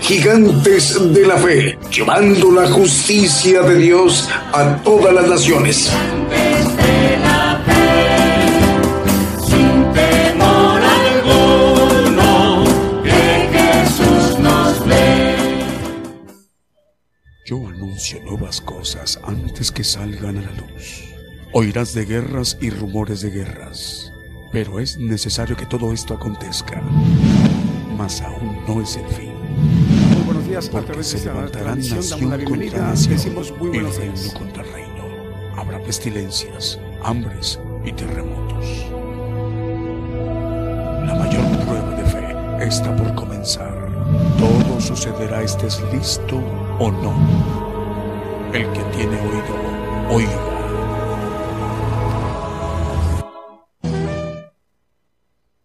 Gigantes de la Fe, llevando la justicia de Dios a todas las naciones. Yo anuncio nuevas cosas antes que salgan a la luz. Oirás de guerras y rumores de guerras, pero es necesario que todo esto acontezca. Mas aún no es el fin. Días a través de se esta levantarán transmisión. Damos la bienvenida. nación Decimos muy buenos reino días. contra reino. Habrá pestilencias, hambres y terremotos. La mayor prueba de fe está por comenzar. Todo sucederá estés listo o no. El que tiene oído, oiga.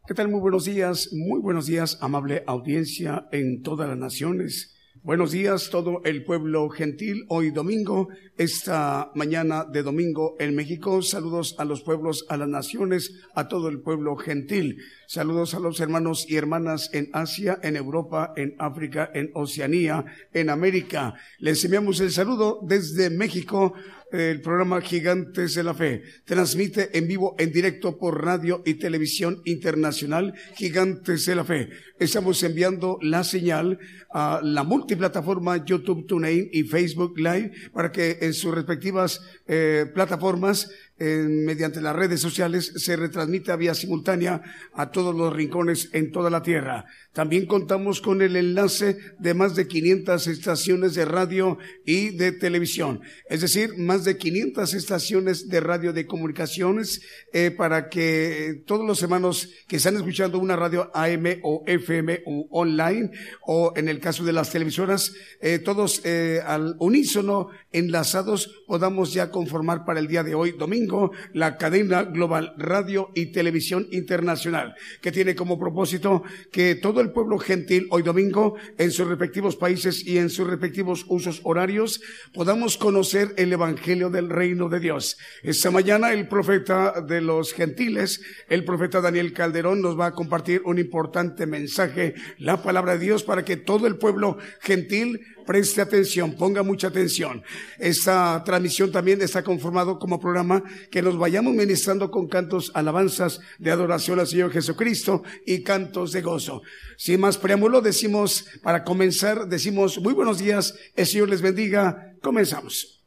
¿Qué tal? Muy buenos días, muy buenos días, amable audiencia en todas las naciones. Buenos días, todo el pueblo gentil. Hoy domingo, esta mañana de domingo en México. Saludos a los pueblos, a las naciones, a todo el pueblo gentil. Saludos a los hermanos y hermanas en Asia, en Europa, en África, en Oceanía, en América. Les enviamos el saludo desde México el programa Gigantes de la Fe. Transmite en vivo, en directo por radio y televisión internacional Gigantes de la Fe. Estamos enviando la señal a la multiplataforma YouTube TuneIn y Facebook Live para que en sus respectivas eh, plataformas eh, mediante las redes sociales se retransmita vía simultánea a todos los rincones en toda la tierra. También contamos con el enlace de más de 500 estaciones de radio y de televisión, es decir, más de 500 estaciones de radio de comunicaciones eh, para que eh, todos los hermanos que están escuchando una radio AM o FM o online o en el caso de las televisoras, eh, todos eh, al unísono enlazados podamos ya conformar para el día de hoy, domingo, la cadena global radio y televisión internacional, que tiene como propósito que todo el pueblo gentil hoy domingo, en sus respectivos países y en sus respectivos usos horarios, podamos conocer el Evangelio del Reino de Dios. Esta mañana el profeta de los gentiles, el profeta Daniel Calderón, nos va a compartir un importante mensaje, la palabra de Dios, para que todo el pueblo gentil preste atención, ponga mucha atención. Esta transmisión también está conformado como programa que nos vayamos ministrando con cantos, alabanzas de adoración al Señor Jesucristo y cantos de gozo. Sin más preámbulo, decimos, para comenzar, decimos muy buenos días, el Señor les bendiga, comenzamos.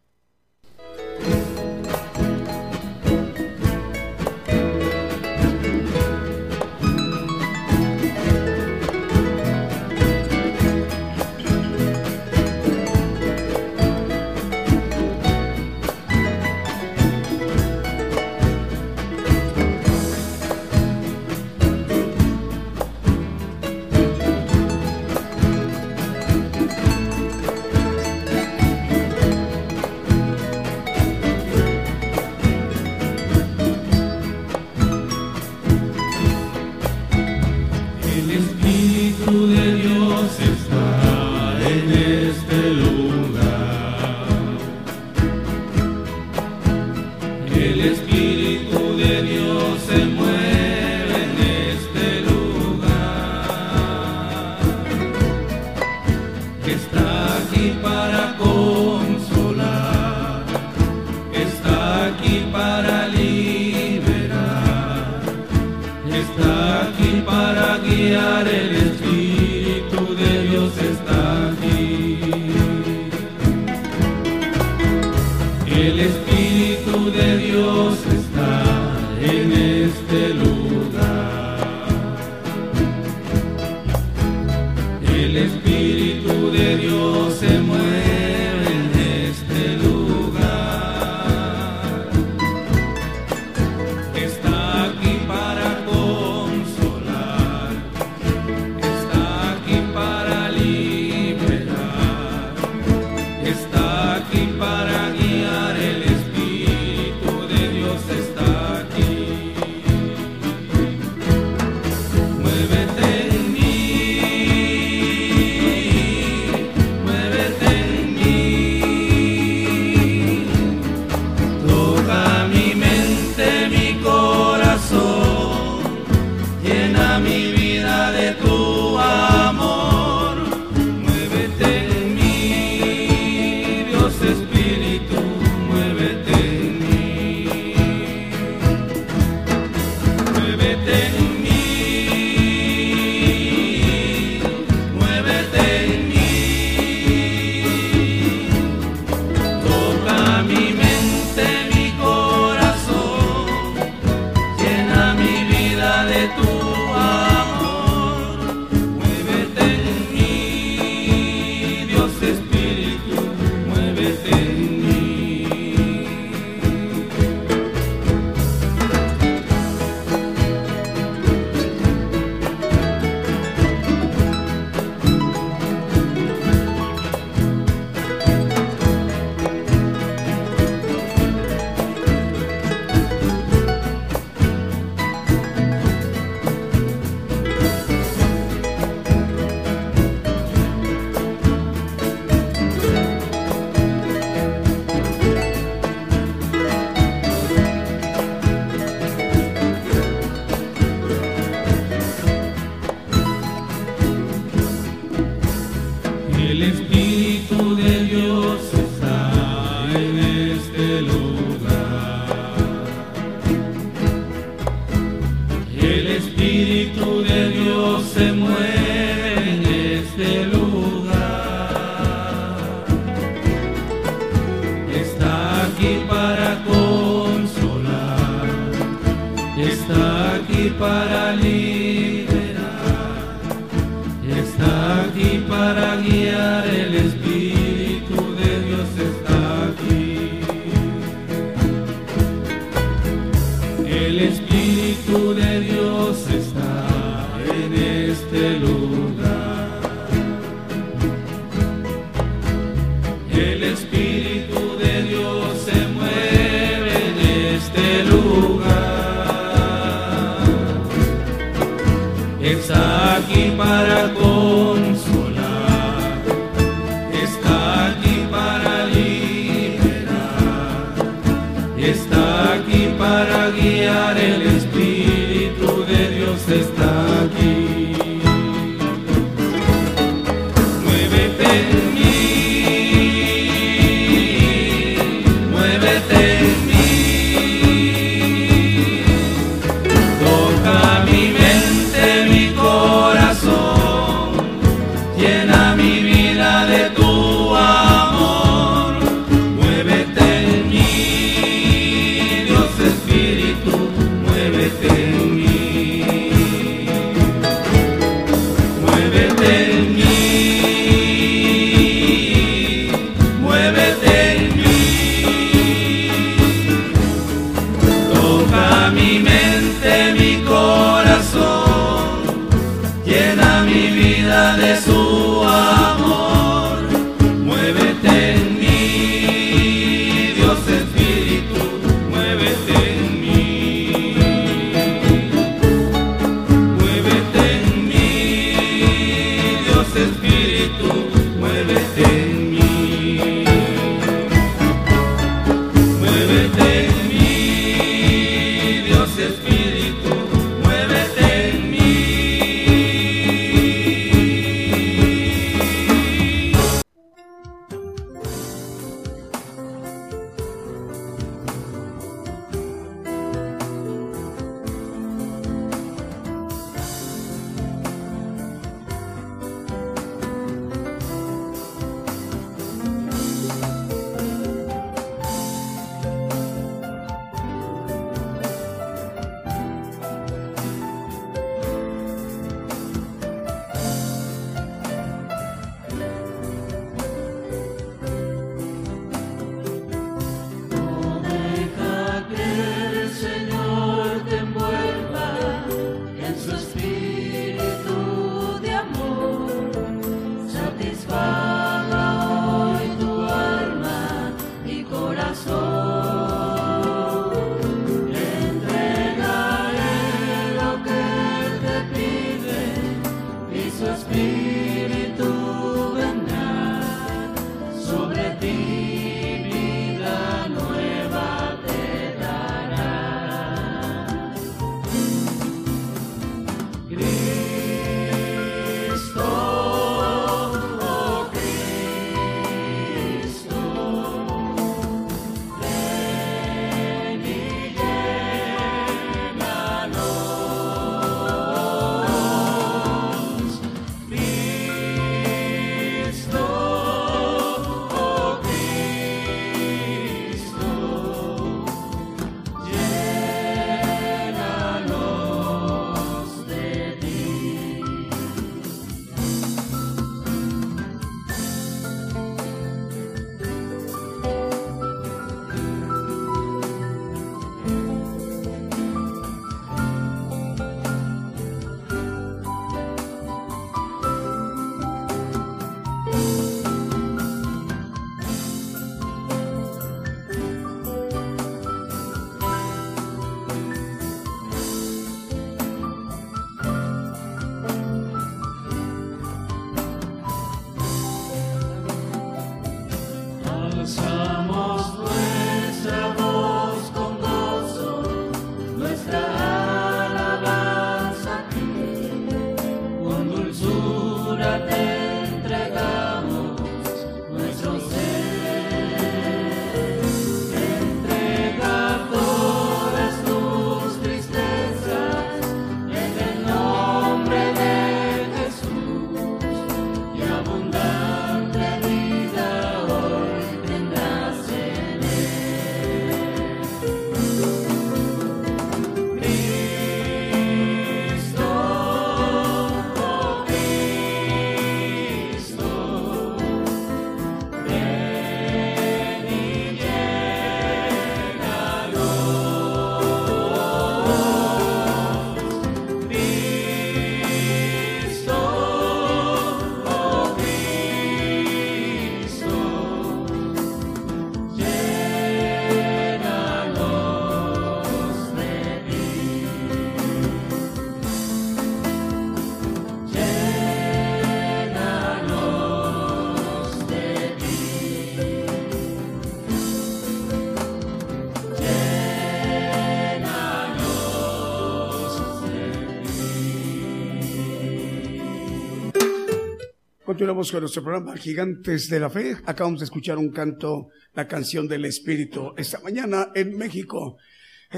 Continuamos con nuestro programa Gigantes de la Fe. Acabamos de escuchar un canto, la canción del Espíritu, esta mañana en México.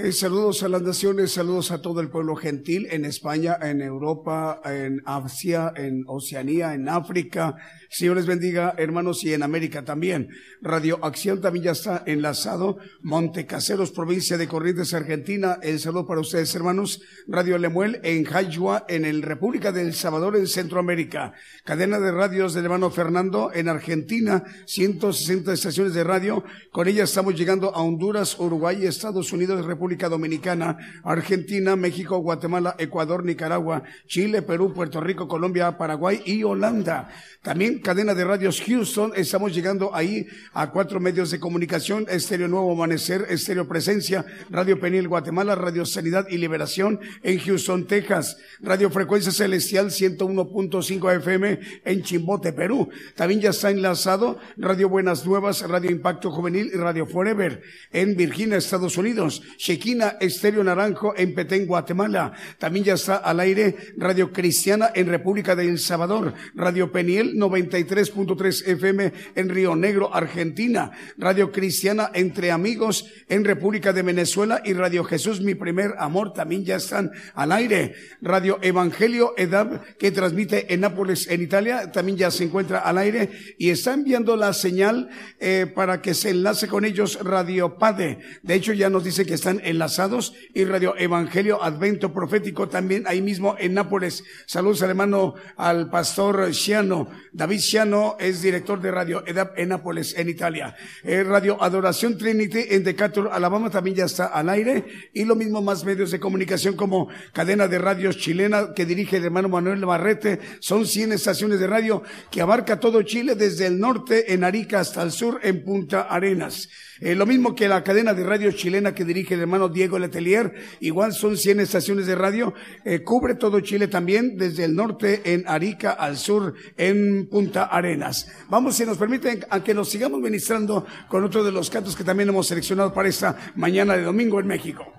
Eh, saludos a las naciones, saludos a todo el pueblo gentil en España, en Europa, en Asia, en Oceanía, en África, Señor les bendiga, hermanos, y en América también. Radio Acción también ya está enlazado. Monte Caseros, provincia de Corrientes, Argentina. El saludo para ustedes, hermanos. Radio Lemuel en Jayua, en el República del Salvador, en Centroamérica. Cadena de radios del hermano Fernando en Argentina. 160 estaciones de radio. Con ella estamos llegando a Honduras, Uruguay, Estados Unidos, República Dominicana, Argentina, México, Guatemala, Ecuador, Nicaragua, Chile, Perú, Puerto Rico, Colombia, Paraguay y Holanda. También cadena de radios Houston, estamos llegando ahí a cuatro medios de comunicación, Estéreo Nuevo Amanecer, Estéreo Presencia, Radio Penil Guatemala, Radio Sanidad y Liberación en Houston, Texas, Radio Frecuencia Celestial 101.5 FM en Chimbote, Perú. También ya está enlazado Radio Buenas Nuevas, Radio Impacto Juvenil y Radio Forever en Virginia, Estados Unidos. Shequina Estéreo Naranjo en Petén, Guatemala. También ya está al aire Radio Cristiana en República de El Salvador, Radio Peniel 93.3 FM en Río Negro, Argentina. Radio Cristiana Entre Amigos en República de Venezuela y Radio Jesús Mi Primer Amor también ya están al aire. Radio Evangelio Edad que transmite en Nápoles, en Italia, también ya se encuentra al aire y está enviando la señal eh, para que se enlace con ellos Radio Pade. De hecho, ya nos dice que están enlazados y Radio Evangelio Advento Profético también ahí mismo en Nápoles. Saludos al hermano, al pastor Chiano David Ciano es director de Radio EDAP en Nápoles, en Italia. Eh, Radio Adoración Trinity en Decatur, Alabama también ya está al aire. Y lo mismo más medios de comunicación como cadena de radios chilena que dirige el hermano Manuel Barrete. Son 100 estaciones de radio que abarca todo Chile desde el norte en Arica hasta el sur en Punta Arenas. Eh, lo mismo que la cadena de radio chilena que dirige el hermano Diego Letelier, igual son 100 estaciones de radio, eh, cubre todo Chile también, desde el norte en Arica al sur en Punta Arenas. Vamos, si nos permiten, a que nos sigamos ministrando con otro de los cantos que también hemos seleccionado para esta mañana de domingo en México.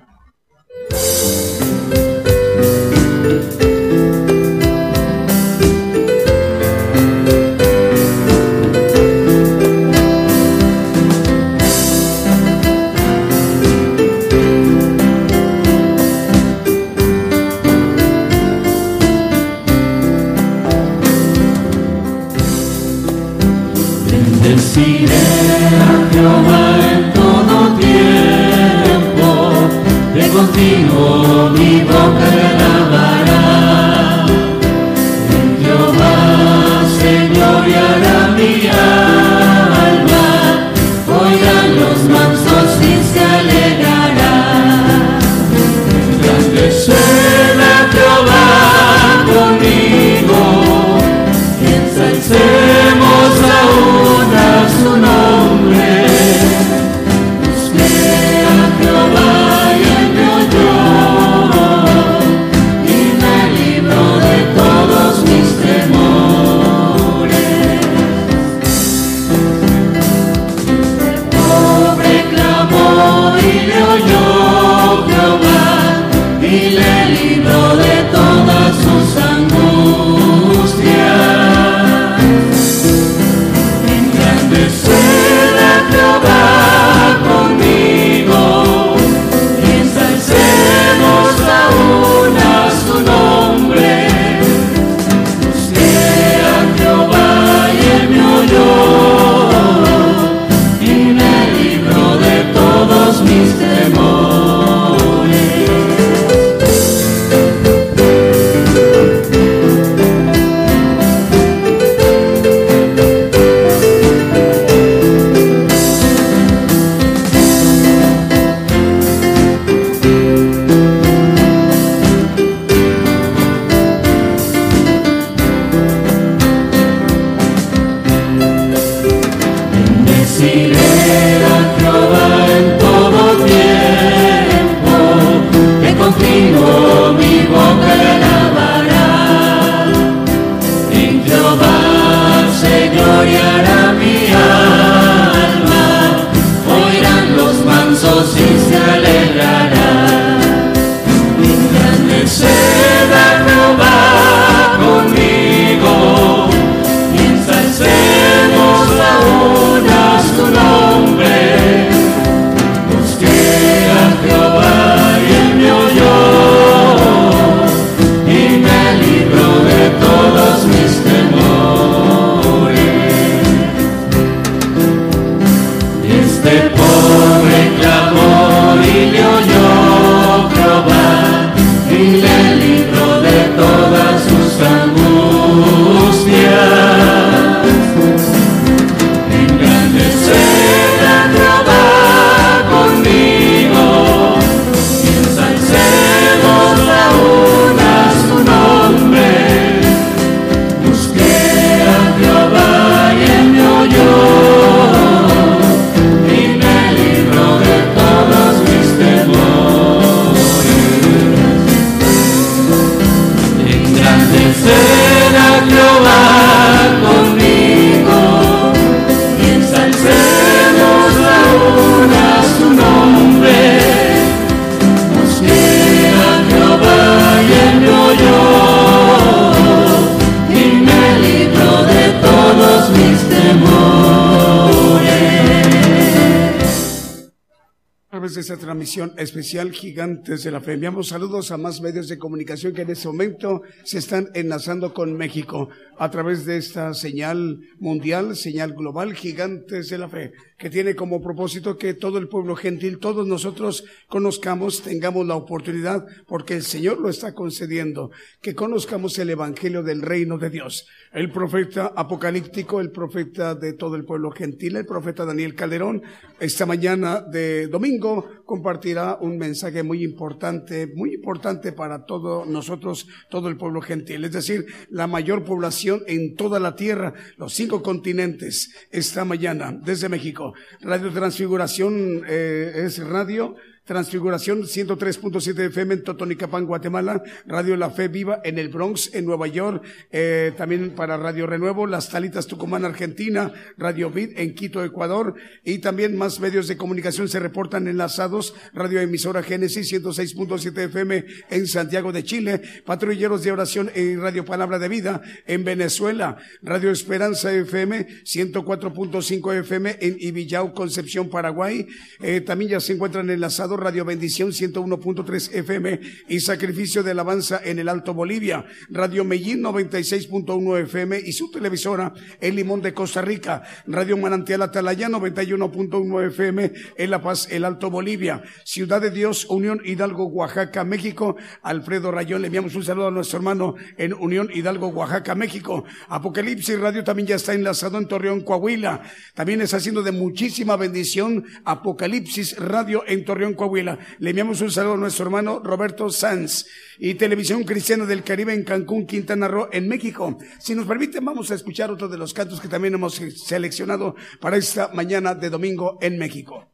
Transmisión especial Gigantes de la Fe. Enviamos saludos a más medios de comunicación que en este momento se están enlazando con México a través de esta señal mundial, señal global Gigantes de la Fe, que tiene como propósito que todo el pueblo gentil, todos nosotros conozcamos, tengamos la oportunidad, porque el Señor lo está concediendo, que conozcamos el Evangelio del Reino de Dios. El profeta apocalíptico, el profeta de todo el pueblo gentil, el profeta Daniel Calderón, esta mañana de domingo compartirá un mensaje muy importante, muy importante para todos nosotros, todo el pueblo gentil, es decir, la mayor población en toda la tierra, los cinco continentes, esta mañana desde México. Radio Transfiguración eh, es radio Transfiguración 103.7 FM en Totonicapán, Guatemala, Radio La Fe Viva en el Bronx, en Nueva York, eh, también para Radio Renuevo, Las Talitas Tucumán, Argentina, Radio Vid en Quito, Ecuador, y también más medios de comunicación se reportan enlazados, Radio Emisora Génesis 106.7 FM en Santiago de Chile, Patrulleros de Oración en Radio Palabra de Vida en Venezuela, Radio Esperanza FM 104.5 FM en Ibillau, Concepción, Paraguay, eh, también ya se encuentran enlazados Radio Bendición 101.3 FM y Sacrificio de Alabanza en el Alto Bolivia, Radio Mellín 96.1 FM y su televisora El Limón de Costa Rica, Radio Manantial Atalaya 91.1 FM en La Paz, el Alto Bolivia, Ciudad de Dios, Unión Hidalgo, Oaxaca, México, Alfredo Rayón, le enviamos un saludo a nuestro hermano en Unión Hidalgo, Oaxaca, México, Apocalipsis Radio también ya está enlazado en Torreón, Coahuila, también está haciendo de muchísima bendición Apocalipsis Radio en Torreón, Coahuila, le enviamos un saludo a nuestro hermano Roberto Sanz y Televisión Cristiana del Caribe en Cancún, Quintana Roo, en México. Si nos permiten, vamos a escuchar otro de los cantos que también hemos seleccionado para esta mañana de domingo en México.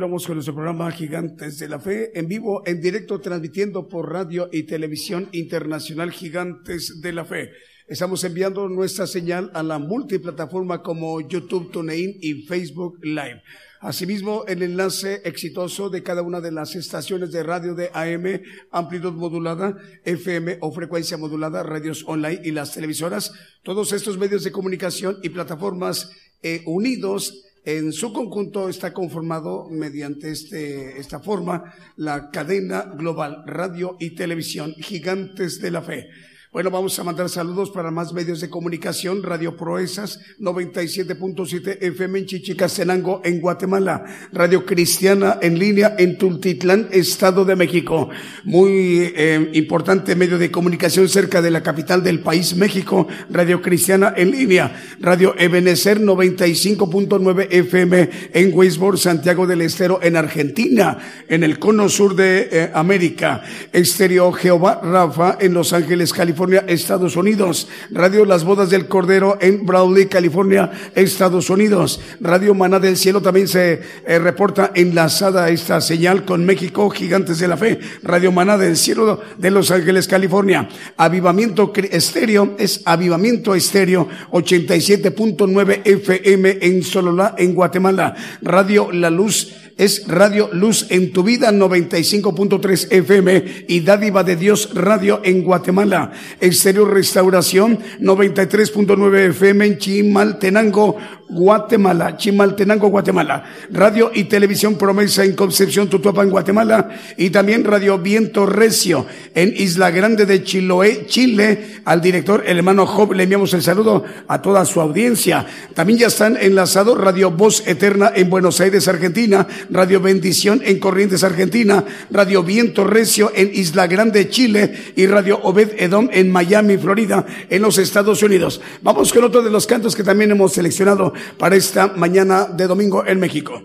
Continuamos con nuestro programa Gigantes de la Fe, en vivo, en directo, transmitiendo por radio y televisión internacional Gigantes de la Fe. Estamos enviando nuestra señal a la multiplataforma como YouTube, TuneIn y Facebook Live. Asimismo, el enlace exitoso de cada una de las estaciones de radio de AM, amplitud modulada, FM o frecuencia modulada, radios online y las televisoras, todos estos medios de comunicación y plataformas eh, unidos en su conjunto está conformado mediante este, esta forma la cadena global radio y televisión Gigantes de la Fe. Bueno, vamos a mandar saludos para más medios de comunicación. Radio Proezas 97.7 FM en Chichicastenango, en Guatemala. Radio Cristiana en línea en Tultitlán, Estado de México. Muy eh, importante medio de comunicación cerca de la capital del país, México. Radio Cristiana en línea. Radio Ebenecer 95.9 FM en Weisborg, Santiago del Estero, en Argentina, en el cono sur de eh, América. Estéreo Jehová Rafa en Los Ángeles, California Estados Unidos. Radio Las Bodas del Cordero en Brawley, California, Estados Unidos. Radio Maná del Cielo también se eh, reporta enlazada esta señal con México, Gigantes de la Fe. Radio Maná del Cielo de Los Ángeles, California. Avivamiento Estéreo es Avivamiento Estéreo 87.9 FM en Sololá, en Guatemala. Radio La Luz es Radio Luz en tu vida 95.3 FM y Dádiva de Dios Radio en Guatemala. Exterior Restauración 93.9 FM en Chimaltenango, Guatemala, Chimaltenango, Guatemala. Radio y Televisión Promesa en Concepción, Tutuapa, en Guatemala. Y también Radio Viento Recio en Isla Grande de Chiloé, Chile. Al director, el hermano Job, le enviamos el saludo a toda su audiencia. También ya están enlazados Radio Voz Eterna en Buenos Aires, Argentina. Radio Bendición en Corrientes, Argentina. Radio Viento Recio en Isla Grande, Chile. Y Radio Obed Edom en Miami, Florida, en los Estados Unidos. Vamos con otro de los cantos que también hemos seleccionado para esta mañana de domingo en México.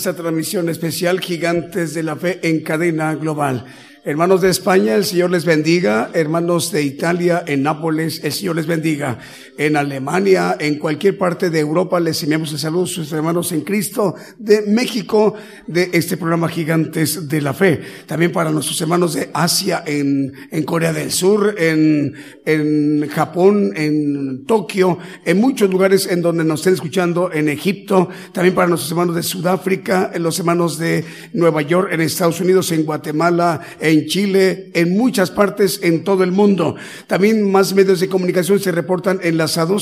Esta transmisión especial Gigantes de la Fe en cadena global. Hermanos de España, el Señor les bendiga. Hermanos de Italia, en Nápoles, el Señor les bendiga. En Alemania, en cualquier parte de Europa, les enviamos el saludo a sus hermanos en Cristo de México, de este programa Gigantes de la Fe. También para nuestros hermanos de Asia, en, en Corea del Sur, en, en Japón, en Tokio, en muchos lugares en donde nos estén escuchando, en Egipto. También para nuestros hermanos de Sudáfrica, en los hermanos de Nueva York, en Estados Unidos, en Guatemala, en Chile, en muchas partes en todo el mundo. También más medios de comunicación se reportan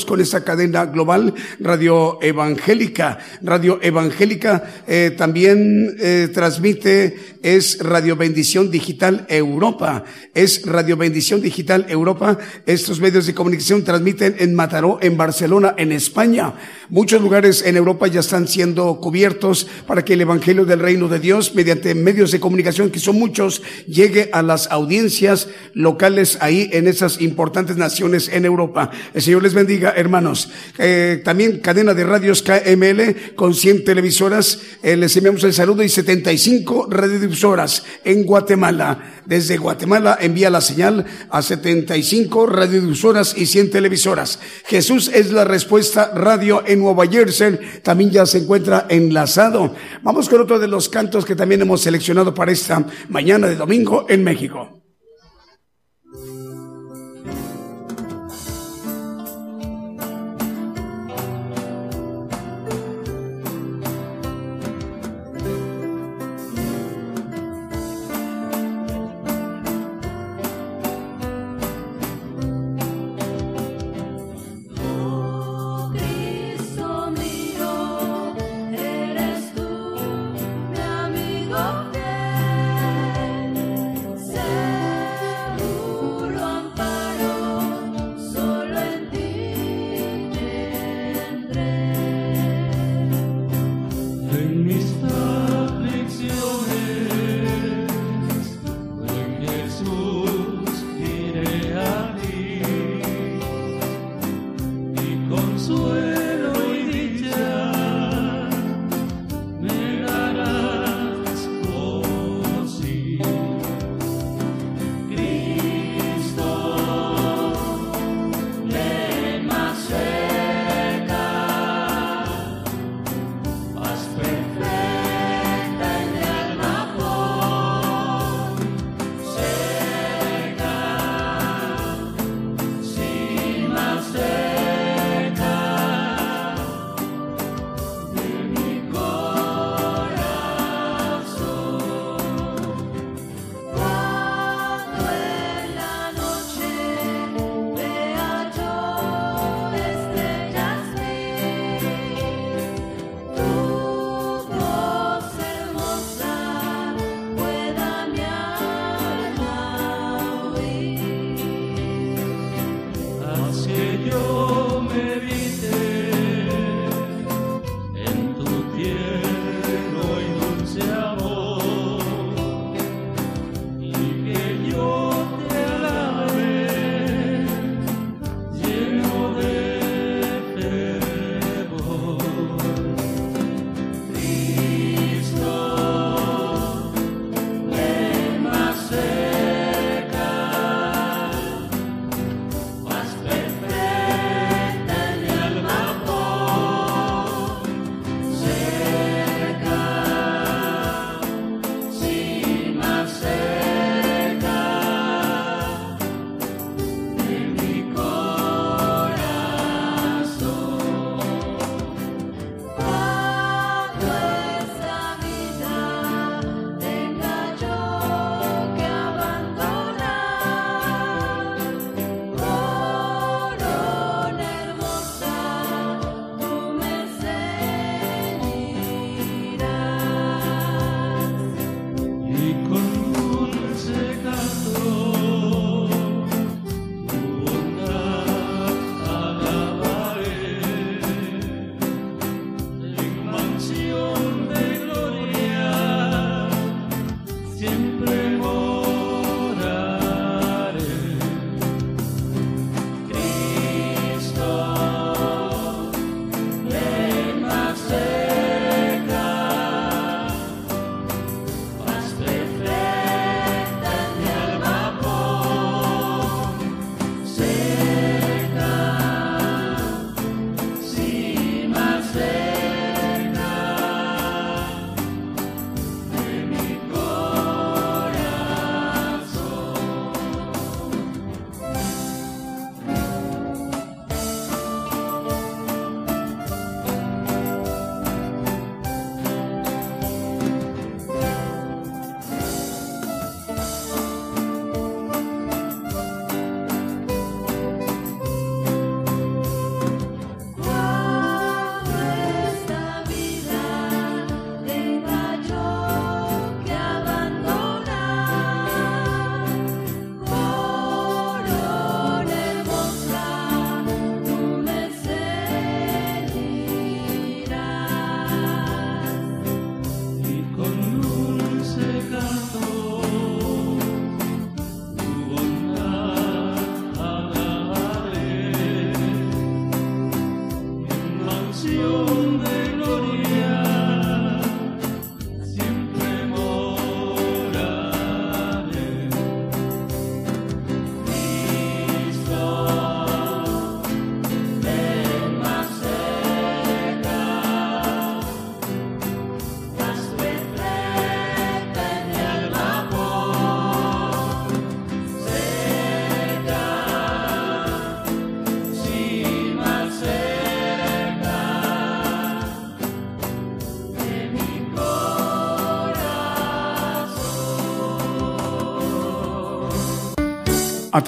con esta cadena global Radio Evangélica. Radio Evangélica eh, también eh, transmite, es Radio Bendición Digital Europa. Es Radio Bendición Digital Europa. Estos medios de comunicación transmiten en Mataró, en Barcelona, en España. Muchos lugares en Europa ya están siendo cubiertos para que el Evangelio del Reino de Dios, mediante medios de comunicación, que son muchos, llegue a las audiencias locales ahí en esas importantes naciones en Europa. El Señor les bendiga, hermanos. Eh, también cadena de radios KML con 100 televisoras. Eh, les enviamos el saludo y 75 radiodifusoras en Guatemala. Desde Guatemala envía la señal a 75 radiodifusoras y 100 televisoras. Jesús es la respuesta radio en Nueva Jersey. También ya se encuentra enlazado. Vamos con otro de los cantos que también hemos seleccionado para esta mañana de domingo en México.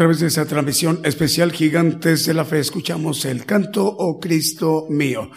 Través de esa transmisión especial Gigantes de la Fe escuchamos el canto, oh Cristo mío.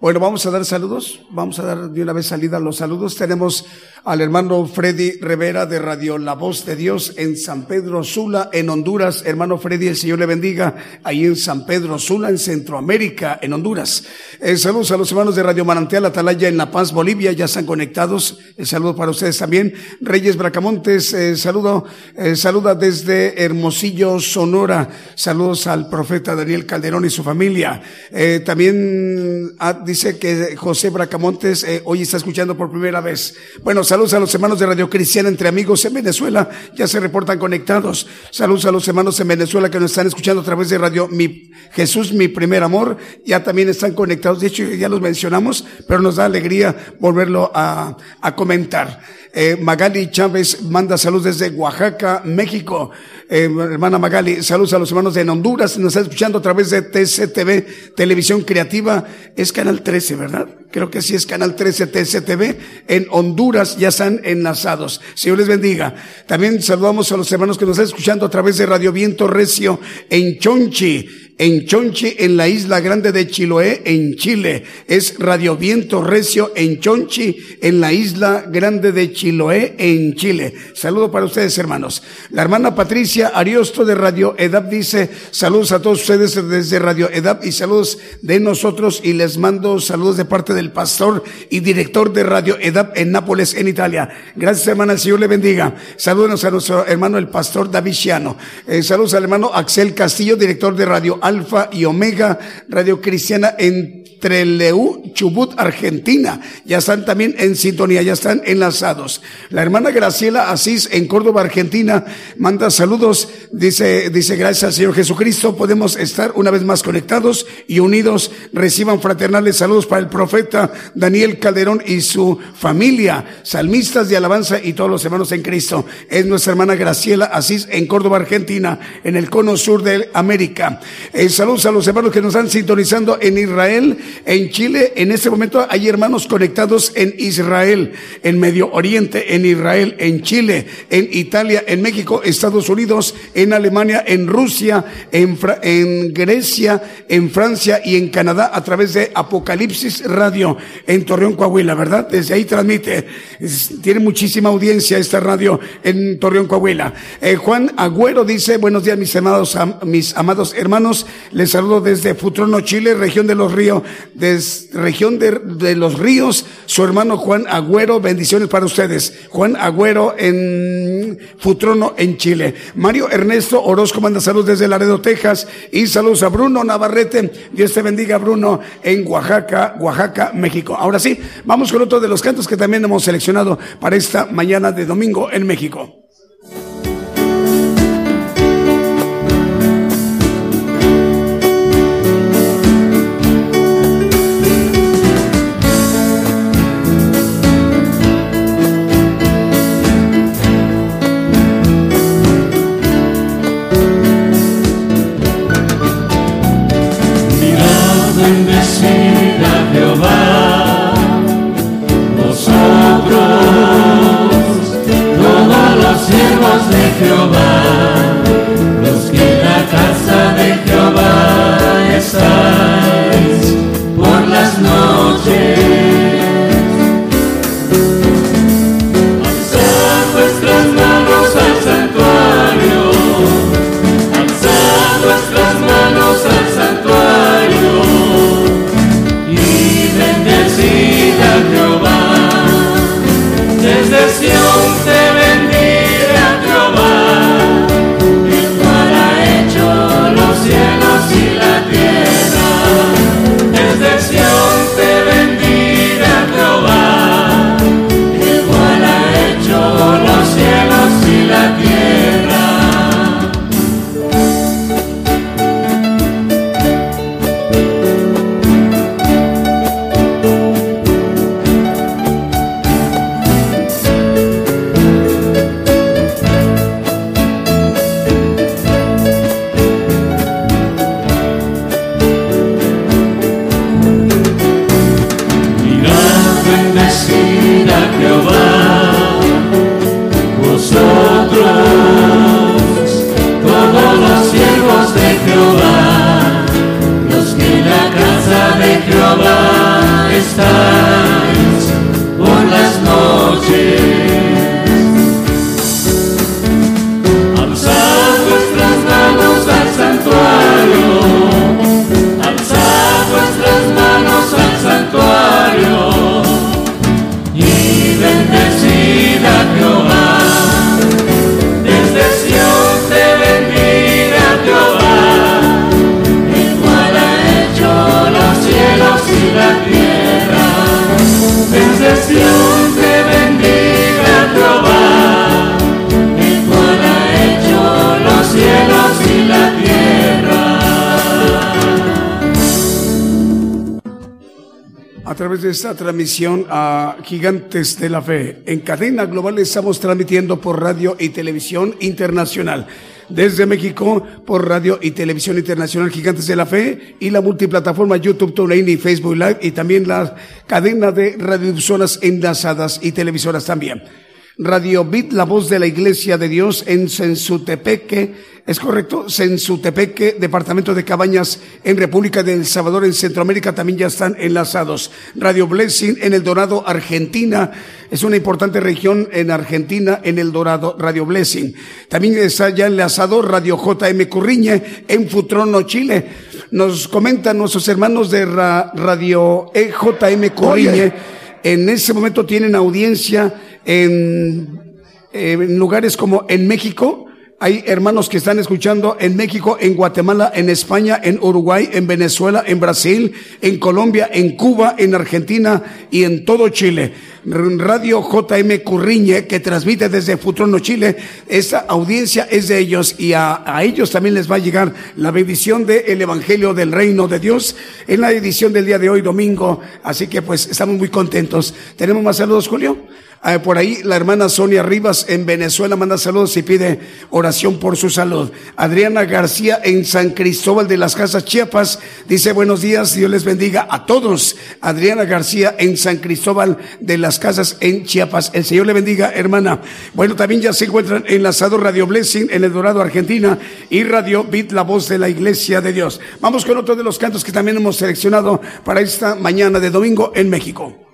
Bueno, vamos a dar saludos. Vamos a dar de una vez salida los saludos. Tenemos al hermano Freddy Rivera de Radio La Voz de Dios en San Pedro Sula, en Honduras. Hermano Freddy, el Señor le bendiga ahí en San Pedro Sula, en Centroamérica, en Honduras. Eh, saludos a los hermanos de Radio Manantial Atalaya en La Paz, Bolivia. Ya están conectados. El saludo para ustedes también. Reyes Bracamontes, eh, saludo, eh, saluda desde Hermosillo, Sonora. Saludos al profeta Daniel Calderón y su familia. Eh, también a dice que José Bracamontes eh, hoy está escuchando por primera vez. Bueno, saludos a los hermanos de Radio Cristiana entre amigos en Venezuela, ya se reportan conectados. Saludos a los hermanos en Venezuela que nos están escuchando a través de Radio Mi Jesús, mi primer amor, ya también están conectados. De hecho, ya los mencionamos, pero nos da alegría volverlo a, comentar. Eh, Magali Chávez manda saludos desde Oaxaca, México. Eh, hermana Magali, saludos a los hermanos de Honduras. Nos está escuchando a través de TCTV, Televisión Creativa. Es Canal 13, ¿verdad? Creo que sí es Canal 13 TCTV. En Honduras ya están enlazados. Señor les bendiga. También saludamos a los hermanos que nos están escuchando a través de Radio Viento Recio en Chonchi en Chonchi, en la isla grande de Chiloé, en Chile. Es Radio Viento Recio en Chonchi, en la isla grande de Chiloé, en Chile. Saludo para ustedes, hermanos. La hermana Patricia Ariosto de Radio EDAP dice, saludos a todos ustedes desde Radio EDAP y saludos de nosotros y les mando saludos de parte del pastor y director de Radio EDAP en Nápoles, en Italia. Gracias, hermana. El Señor le bendiga. Saludos a nuestro hermano, el pastor David eh, saludos al hermano Axel Castillo, director de Radio Alfa y Omega, Radio Cristiana en Trelew, Chubut, Argentina. Ya están también en sintonía, ya están enlazados. La hermana Graciela Asís en Córdoba, Argentina, manda saludos. Dice, dice, gracias al Señor Jesucristo, podemos estar una vez más conectados y unidos. Reciban fraternales saludos para el profeta Daniel Calderón y su familia, salmistas de alabanza y todos los hermanos en Cristo. Es nuestra hermana Graciela Asís en Córdoba, Argentina, en el cono sur de América. Eh, saludos a los hermanos que nos están sintonizando en Israel, en Chile. En este momento hay hermanos conectados en Israel, en Medio Oriente, en Israel, en Chile, en Italia, en México, Estados Unidos, en Alemania, en Rusia, en, Grecia, en Francia y en Canadá a través de Apocalipsis Radio en Torreón, Coahuila, ¿verdad? Desde ahí transmite. tiene muchísima audiencia esta radio en Torreón, Coahuila. Eh, Juan Agüero dice, buenos días mis amados, mis amados hermanos. Les saludo desde Futrono, Chile, región de los ríos de región de, los ríos, su hermano Juan Agüero, bendiciones para ustedes. Juan Agüero en Futrono, en Chile. Mario Ernesto Orozco manda saludos desde Laredo, Texas, y saludos a Bruno Navarrete, Dios te bendiga Bruno, en Oaxaca, Oaxaca, México. Ahora sí, vamos con otro de los cantos que también hemos seleccionado para esta mañana de domingo en México. Jehová, los que en la casa de Jehová están. De esta transmisión a Gigantes de la Fe. En cadena global estamos transmitiendo por radio y televisión internacional. Desde México por radio y televisión internacional Gigantes de la Fe y la multiplataforma YouTube, TuneIn y Facebook Live y también la cadena de radiodifusoras enlazadas y televisoras también. Radio Bit, la voz de la Iglesia de Dios en Sensutepeque, es correcto, Sensutepeque, departamento de Cabañas en República del Salvador, en Centroamérica también ya están enlazados. Radio Blessing en El Dorado, Argentina, es una importante región en Argentina, en El Dorado, Radio Blessing. También está ya enlazado Radio JM Curriñe en Futrono, Chile. Nos comentan nuestros hermanos de Radio EJM Curriñe, en ese momento tienen audiencia en, en lugares como en México, hay hermanos que están escuchando en México, en Guatemala, en España, en Uruguay, en Venezuela, en Brasil, en Colombia, en Cuba, en Argentina y en todo Chile. Radio JM Curriñe, que transmite desde Futrono, Chile. Esta audiencia es de ellos y a, ellos también les va a llegar la bendición del Evangelio del Reino de Dios en la edición del día de hoy, domingo. Así que pues estamos muy contentos. ¿Tenemos más saludos, Julio? Ah, por ahí la hermana Sonia Rivas en Venezuela manda saludos y pide oración por su salud. Adriana García en San Cristóbal de las Casas Chiapas dice buenos días, Dios les bendiga a todos. Adriana García en San Cristóbal de las Casas en Chiapas. El Señor le bendiga, hermana. Bueno, también ya se encuentran enlazado Radio Blessing en El Dorado, Argentina y Radio Bit, la voz de la Iglesia de Dios. Vamos con otro de los cantos que también hemos seleccionado para esta mañana de domingo en México.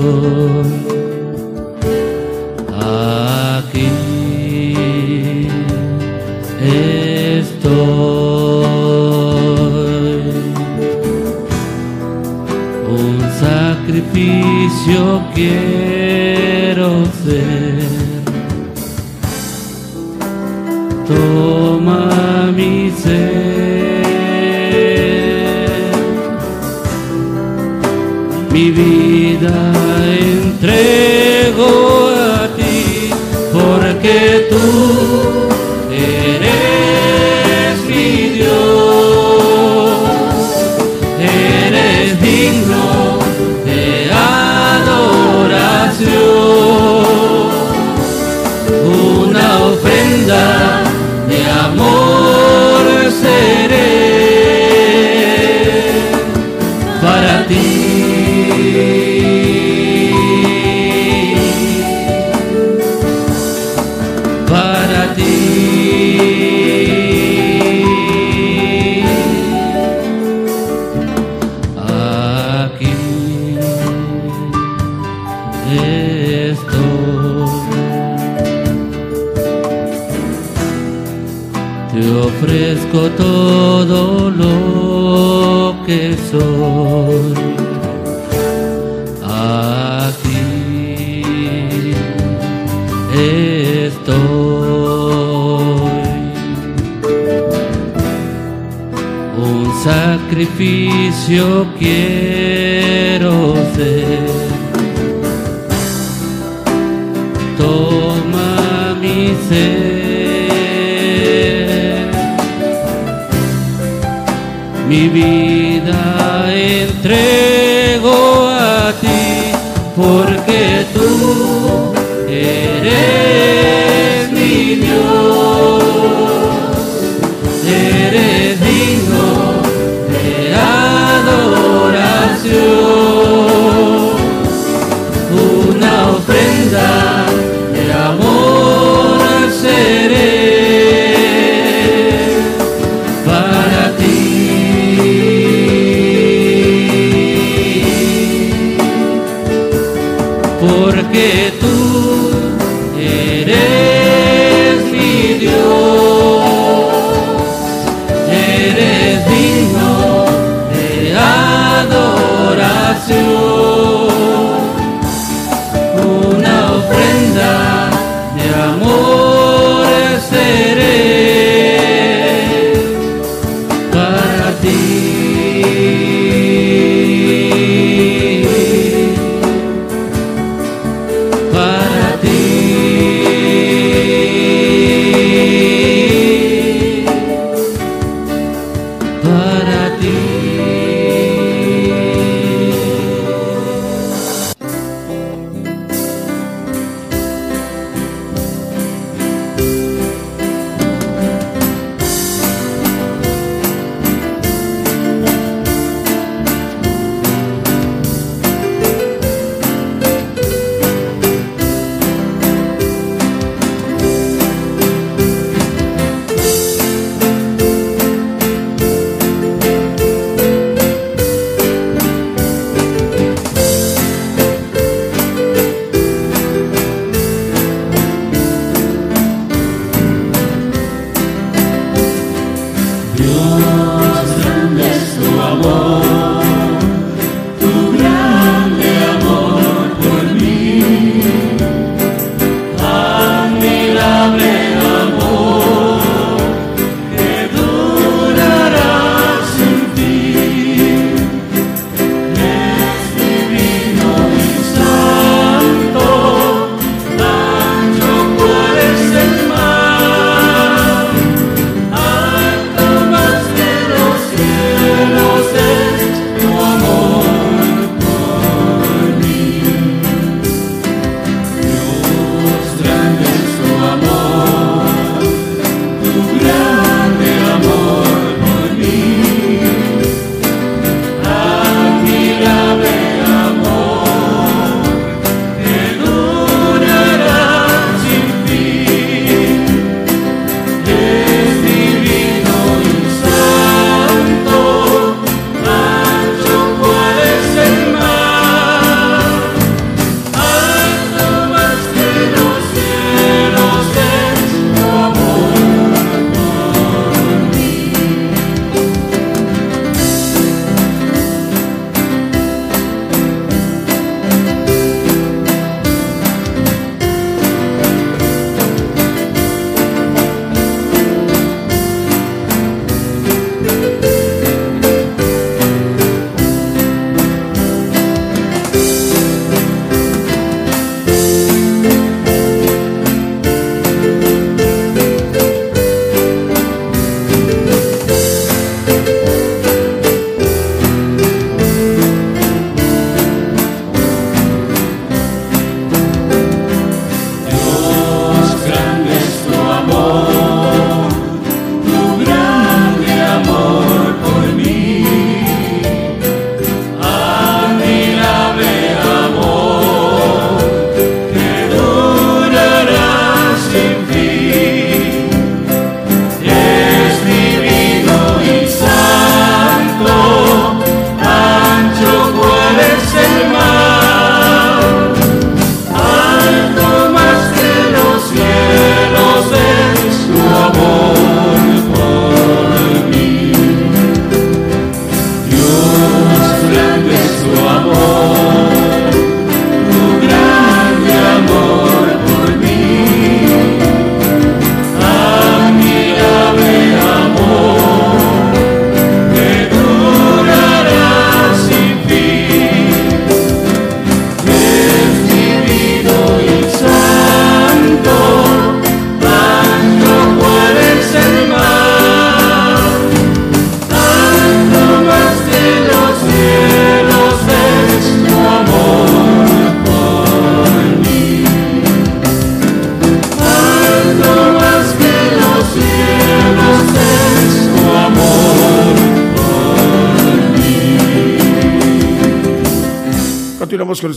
Que tú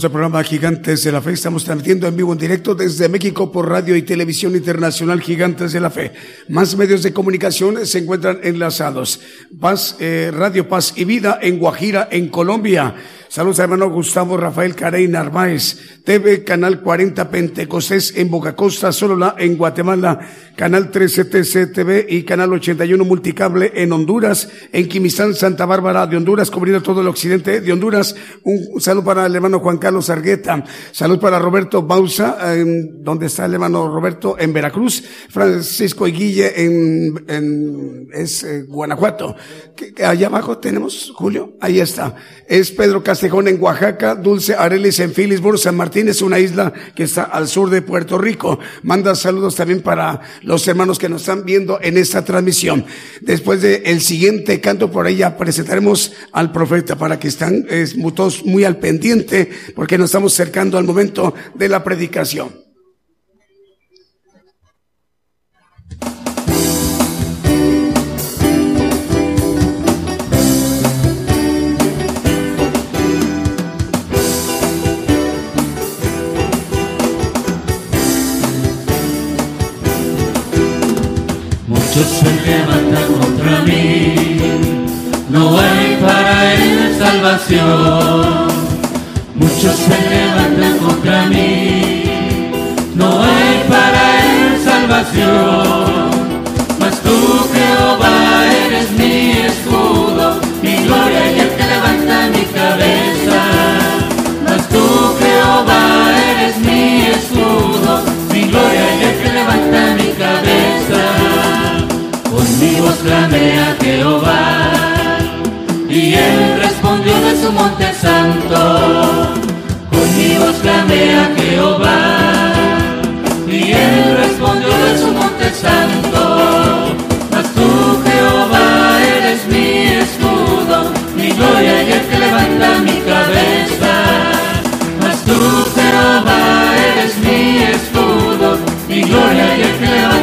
nuestro programa Gigantes de la Fe. Estamos transmitiendo en vivo en directo desde México por radio y televisión internacional Gigantes de la Fe. Más medios de comunicación se encuentran enlazados. Paz, eh, Radio Paz y Vida en Guajira, en Colombia. Saludos hermano Gustavo Rafael Carey Narváez. TV Canal 40 Pentecostés en Boca Costa, la en Guatemala. Canal 13 TC y Canal 81 Multicable en Honduras. En Quimistán, Santa Bárbara de Honduras, cubriendo todo el occidente de Honduras. Un saludo para el hermano Juan Carlos Argueta. Salud para Roberto Bausa, en, donde está el hermano Roberto en Veracruz. Francisco y Guille en, en es, eh, Guanajuato. Allá abajo tenemos, Julio, ahí está. Es Pedro Castejón en Oaxaca, Dulce Arelis en Phillipsburg, San Martín es una isla que está al sur de Puerto Rico. Manda saludos también para los hermanos que nos están viendo en esta transmisión. Después del el siguiente canto por ahí ya presentaremos al profeta para que estén todos muy al pendiente porque nos estamos acercando al momento de la predicación. Muchos se levantan contra mí, no hay para él salvación. Muchos se levantan contra mí, no hay para él salvación. Mas tú, Jehová, eres mi escudo, mi gloria y el que levanta mi cabeza. Mas tú, Jehová, eres mi escudo, mi gloria y el que levanta mi cabeza mi voz clamé a Jehová, y él respondió de su monte santo. Con mi voz clamé a Jehová, y él respondió de su monte santo. Mas tú, Jehová, eres mi escudo, mi gloria y el que levanta mi cabeza. Mas tú, Jehová, eres mi escudo, mi gloria y el que levanta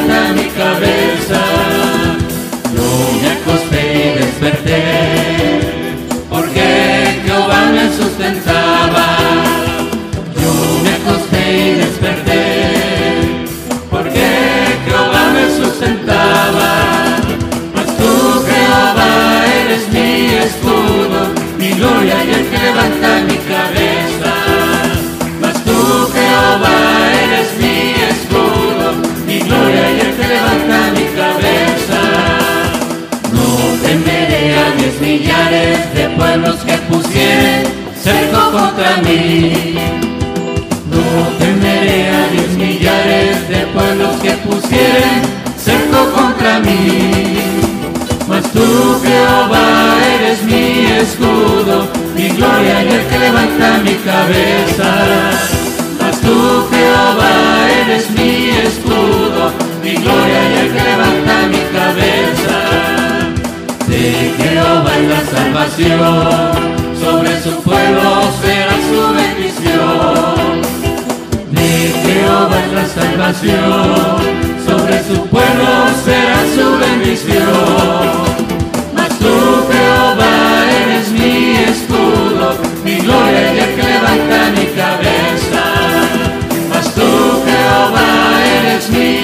Yo me acosté y desperté, porque Jehová me sustentaba. Mas tú, Jehová, eres mi escudo, mi gloria y el que levanta mi cabeza. Mas tú, Jehová, eres mi escudo, mi gloria y el que levanta mi cabeza temeré a diez millares de pueblos que pusieren cerco contra mí. No temeré a diez millares de pueblos que pusieren cerco contra mí. Mas tú, Jehová, eres mi escudo, mi gloria y el que levanta mi cabeza. Mas tú, Jehová, eres mi escudo, mi gloria y el que levanta mi cabeza. De Jehová es la salvación, sobre su pueblo será su bendición. De Jehová es la salvación, sobre su pueblo será su bendición. Mas tú, Jehová, eres mi escudo, mi gloria y el que levanta mi cabeza. Mas tú, Jehová, eres mi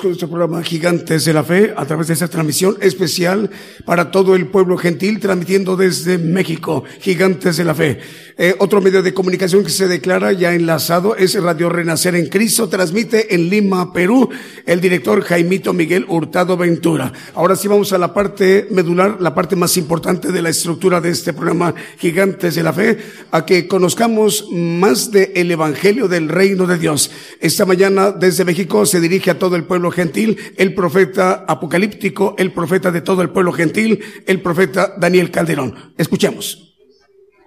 Con nuestro programa Gigantes de la Fe a través de esta transmisión especial para todo el pueblo gentil, transmitiendo desde México, Gigantes de la Fe. Eh, otro medio de comunicación que se declara ya enlazado es Radio Renacer en Cristo, transmite en Lima, Perú, el director Jaimito Miguel Hurtado Ventura. Ahora sí vamos a la parte medular, la parte más importante de la estructura de este programa Gigantes de la Fe, a que conozcamos más del el Evangelio del Reino de Dios. Esta mañana desde México se dirige a todo el pueblo gentil el profeta apocalíptico, el profeta de todo el pueblo gentil, el profeta Daniel Calderón. Escuchemos.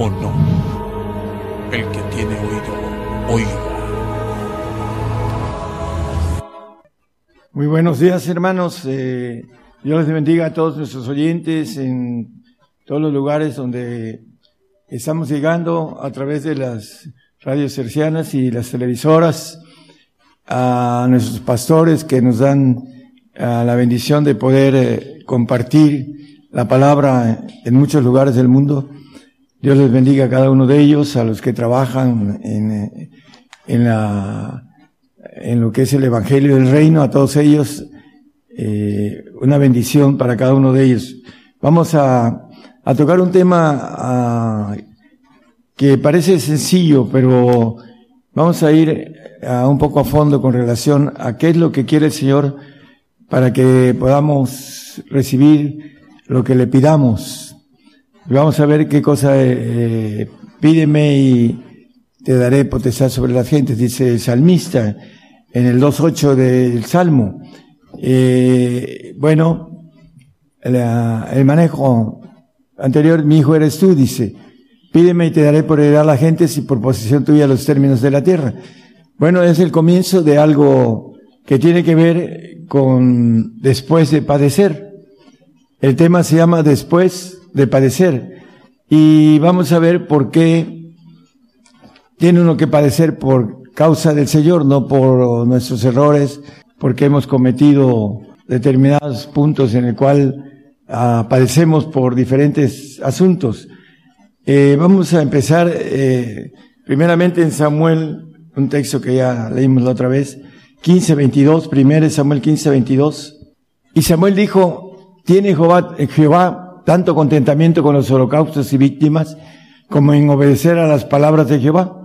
o no. El que tiene oído, oiga. Muy buenos días hermanos. Eh, Dios les bendiga a todos nuestros oyentes en todos los lugares donde estamos llegando a través de las radios cercianas y las televisoras, a nuestros pastores que nos dan la bendición de poder eh, compartir la palabra en muchos lugares del mundo. Dios les bendiga a cada uno de ellos, a los que trabajan en, en la, en lo que es el Evangelio del Reino, a todos ellos, eh, una bendición para cada uno de ellos. Vamos a, a tocar un tema a, que parece sencillo, pero vamos a ir a un poco a fondo con relación a qué es lo que quiere el Señor para que podamos recibir lo que le pidamos. Vamos a ver qué cosa eh, pídeme y te daré potestad sobre las gentes, dice el salmista en el 2.8 del Salmo. Eh, bueno, el manejo anterior, mi hijo eres tú, dice. Pídeme y te daré por heredar a la gente si por posesión tuya los términos de la tierra. Bueno, es el comienzo de algo que tiene que ver con después de padecer. El tema se llama después de padecer. Y vamos a ver por qué tiene uno que padecer por causa del Señor, no por nuestros errores, porque hemos cometido determinados puntos en el cual ah, padecemos por diferentes asuntos. Eh, vamos a empezar eh, primeramente en Samuel, un texto que ya leímos la otra vez, 15, 22, primero Samuel 15, 22. Y Samuel dijo, ¿tiene Jehová, Jehová tanto contentamiento con los holocaustos y víctimas como en obedecer a las palabras de Jehová?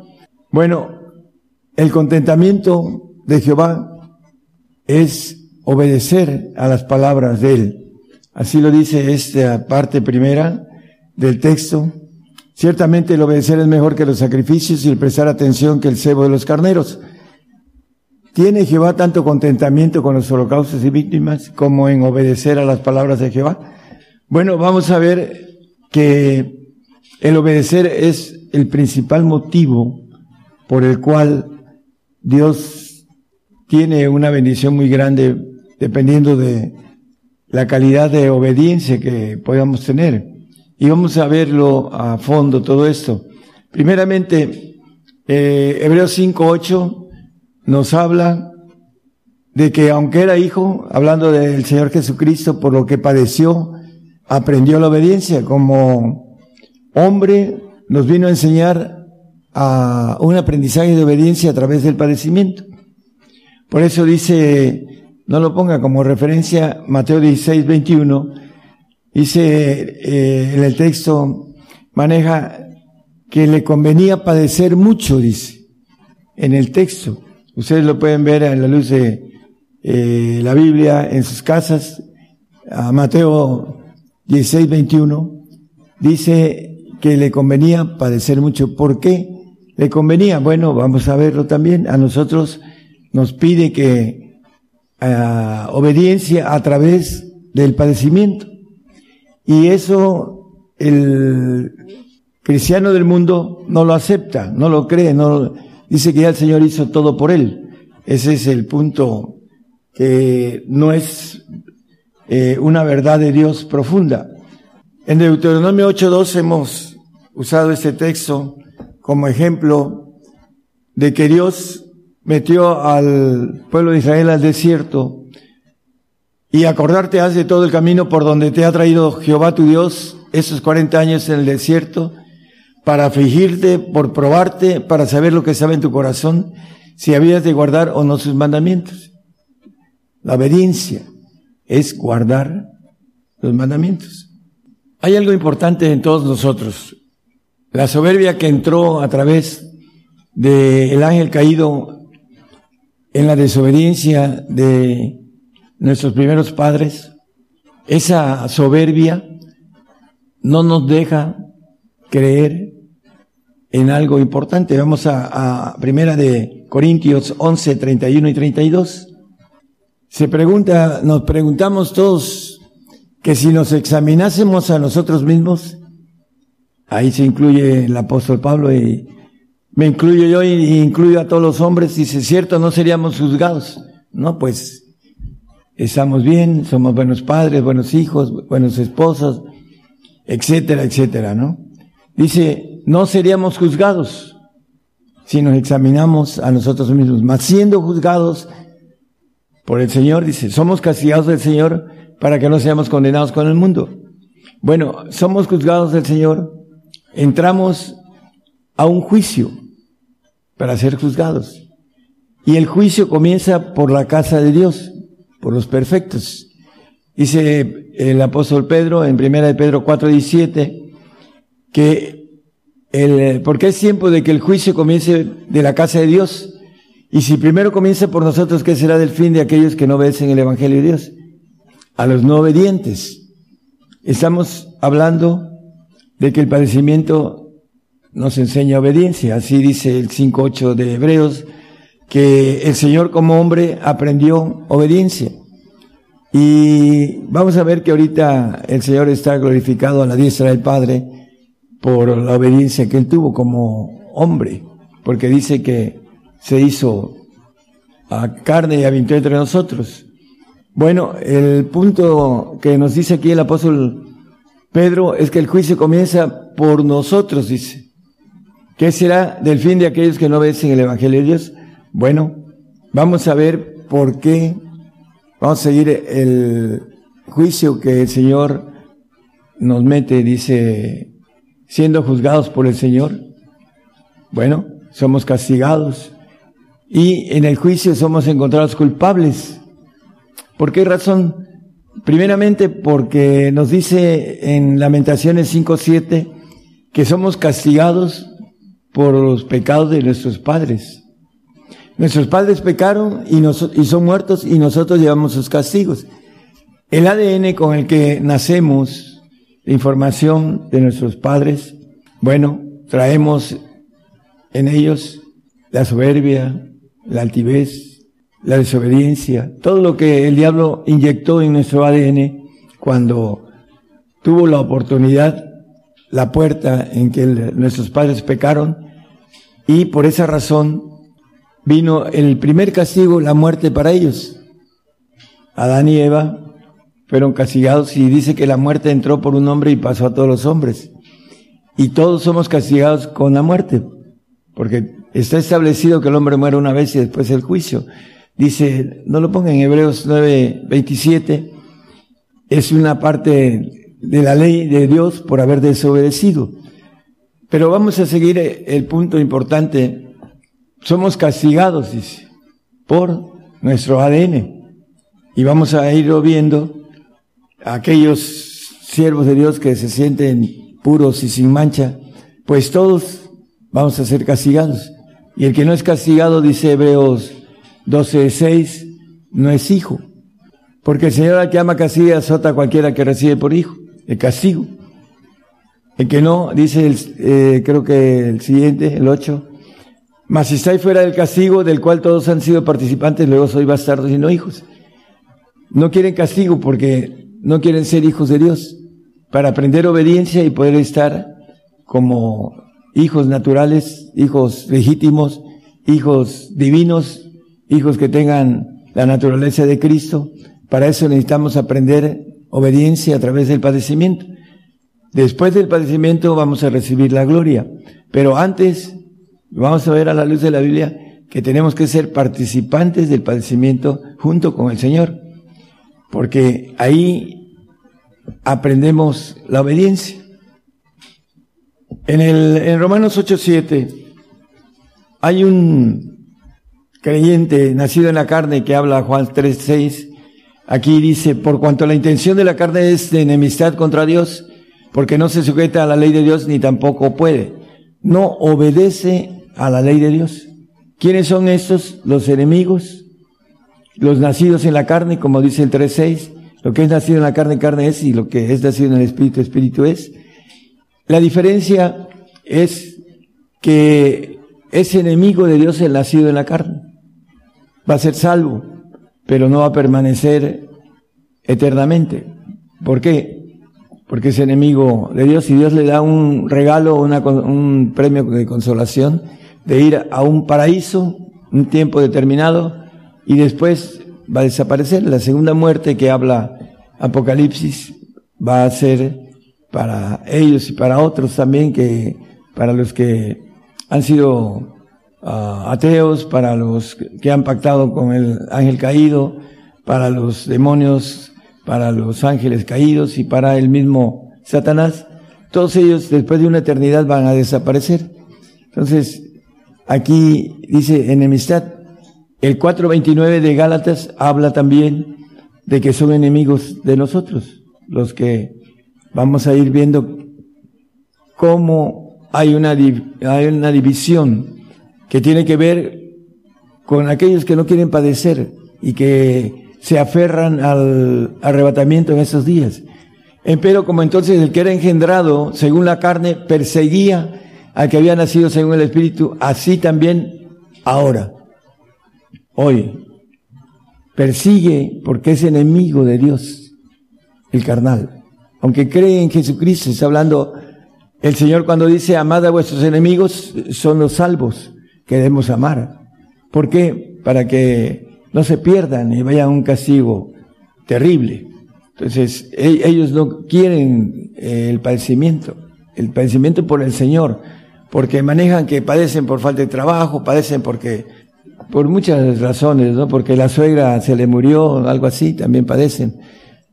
Bueno, el contentamiento de Jehová es obedecer a las palabras de Él. Así lo dice esta parte primera del texto. Ciertamente el obedecer es mejor que los sacrificios y el prestar atención que el cebo de los carneros. ¿Tiene Jehová tanto contentamiento con los holocaustos y víctimas como en obedecer a las palabras de Jehová? Bueno, vamos a ver que el obedecer es el principal motivo por el cual Dios tiene una bendición muy grande dependiendo de la calidad de obediencia que podamos tener. Y vamos a verlo a fondo todo esto. Primeramente, eh, Hebreos 5.8 nos habla de que aunque era hijo, hablando del Señor Jesucristo, por lo que padeció, aprendió la obediencia. Como hombre, nos vino a enseñar a un aprendizaje de obediencia a través del padecimiento. Por eso dice, no lo ponga como referencia, Mateo 16, 21, Dice eh, en el texto, maneja que le convenía padecer mucho, dice, en el texto. Ustedes lo pueden ver en la luz de eh, la Biblia en sus casas. A Mateo 16, 21, dice que le convenía padecer mucho. ¿Por qué le convenía? Bueno, vamos a verlo también. A nosotros nos pide que uh, obediencia a través del padecimiento. Y eso el cristiano del mundo no lo acepta, no lo cree, no dice que ya el Señor hizo todo por él. Ese es el punto que no es eh, una verdad de Dios profunda. En Deuteronomio 8.2 hemos usado este texto como ejemplo de que Dios metió al pueblo de Israel al desierto y acordarte has de todo el camino por donde te ha traído Jehová tu Dios esos 40 años en el desierto para afligirte, por probarte, para saber lo que sabe en tu corazón, si habías de guardar o no sus mandamientos. La obediencia es guardar los mandamientos. Hay algo importante en todos nosotros. La soberbia que entró a través del ángel caído en la desobediencia de nuestros primeros padres, esa soberbia no nos deja creer en algo importante. Vamos a, a Primera de Corintios 11, 31 y 32. Se pregunta, nos preguntamos todos que si nos examinásemos a nosotros mismos, ahí se incluye el apóstol Pablo y me incluyo yo y incluyo a todos los hombres, dice, cierto, no seríamos juzgados. No, pues estamos bien, somos buenos padres, buenos hijos, buenos esposos, etcétera, etcétera, ¿no? Dice, no seríamos juzgados si nos examinamos a nosotros mismos, mas siendo juzgados por el Señor, dice, somos castigados del Señor para que no seamos condenados con el mundo. Bueno, somos juzgados del Señor, entramos a un juicio para ser juzgados. Y el juicio comienza por la casa de Dios por los perfectos. Dice el apóstol Pedro en primera de Pedro 4:17 que el, porque es tiempo de que el juicio comience de la casa de Dios. Y si primero comienza por nosotros, ¿qué será del fin de aquellos que no obedecen el Evangelio de Dios? A los no obedientes. Estamos hablando de que el padecimiento nos enseña obediencia. Así dice el 5.8 de Hebreos, que el Señor como hombre aprendió obediencia. Y vamos a ver que ahorita el Señor está glorificado a la diestra del Padre por la obediencia que él tuvo como hombre, porque dice que se hizo a carne y habitó entre nosotros. Bueno, el punto que nos dice aquí el apóstol Pedro es que el juicio comienza por nosotros, dice. ¿Qué será del fin de aquellos que no obedecen el Evangelio de Dios? Bueno, vamos a ver por qué, vamos a seguir el juicio que el Señor nos mete, dice, siendo juzgados por el Señor. Bueno, somos castigados y en el juicio somos encontrados culpables. ¿Por qué razón? Primeramente porque nos dice en Lamentaciones 5.7 que somos castigados por los pecados de nuestros padres. Nuestros padres pecaron y, y son muertos y nosotros llevamos sus castigos. El ADN con el que nacemos, la información de nuestros padres, bueno, traemos en ellos la soberbia, la altivez, la desobediencia, todo lo que el diablo inyectó en nuestro ADN cuando tuvo la oportunidad, la puerta en que nuestros padres pecaron, y por esa razón vino el primer castigo, la muerte para ellos. Adán y Eva fueron castigados y dice que la muerte entró por un hombre y pasó a todos los hombres. Y todos somos castigados con la muerte, porque está establecido que el hombre muere una vez y después el juicio. Dice, no lo ponga en Hebreos 9, 27, es una parte de la ley de Dios por haber desobedecido. Pero vamos a seguir el punto importante somos castigados, dice, por nuestro ADN. Y vamos a irlo viendo aquellos siervos de Dios que se sienten puros y sin mancha, pues todos vamos a ser castigados. Y el que no es castigado, dice Hebreos 12:6, no es hijo. Porque el Señor al que ama castiga azota a cualquiera que recibe por hijo, el castigo. El que no, dice el, eh, creo que el siguiente, el 8, mas si estáis fuera del castigo del cual todos han sido participantes, luego soy bastardos y no hijos. No quieren castigo porque no quieren ser hijos de Dios, para aprender obediencia y poder estar como hijos naturales, hijos legítimos, hijos divinos, hijos que tengan la naturaleza de Cristo. Para eso necesitamos aprender obediencia a través del padecimiento. Después del padecimiento vamos a recibir la gloria. Pero antes, vamos a ver a la luz de la Biblia que tenemos que ser participantes del padecimiento junto con el Señor. Porque ahí aprendemos la obediencia. En el, en Romanos 8.7 hay un creyente nacido en la carne que habla Juan 3.6 Aquí dice, por cuanto la intención de la carne es de enemistad contra Dios, porque no se sujeta a la ley de Dios ni tampoco puede. No obedece a la ley de Dios. ¿Quiénes son estos? Los enemigos, los nacidos en la carne, como dice el 3.6. Lo que es nacido en la carne, carne es, y lo que es nacido en el espíritu, espíritu es. La diferencia es que es enemigo de Dios el nacido en la carne. Va a ser salvo pero no va a permanecer eternamente. ¿Por qué? Porque es enemigo de Dios y Dios le da un regalo, un premio de consolación de ir a un paraíso un tiempo determinado y después va a desaparecer. La segunda muerte que habla Apocalipsis va a ser para ellos y para otros también que para los que han sido ateos, para los que han pactado con el ángel caído, para los demonios, para los ángeles caídos y para el mismo Satanás. Todos ellos después de una eternidad van a desaparecer. Entonces, aquí dice enemistad. El 4.29 de Gálatas habla también de que son enemigos de nosotros, los que vamos a ir viendo cómo hay una, hay una división que tiene que ver con aquellos que no quieren padecer y que se aferran al arrebatamiento en esos días. Pero como entonces el que era engendrado según la carne perseguía al que había nacido según el Espíritu, así también ahora, hoy, persigue porque es enemigo de Dios, el carnal. Aunque cree en Jesucristo, está hablando el Señor cuando dice, amad a vuestros enemigos, son los salvos que debemos amar. ¿Por qué? Para que no se pierdan y vayan a un castigo terrible. Entonces, e-, ellos no quieren eh, el padecimiento, el padecimiento por el Señor, porque manejan que padecen por falta de trabajo, padecen porque, por muchas razones, ¿no? Porque la suegra se le murió, algo así, también padecen.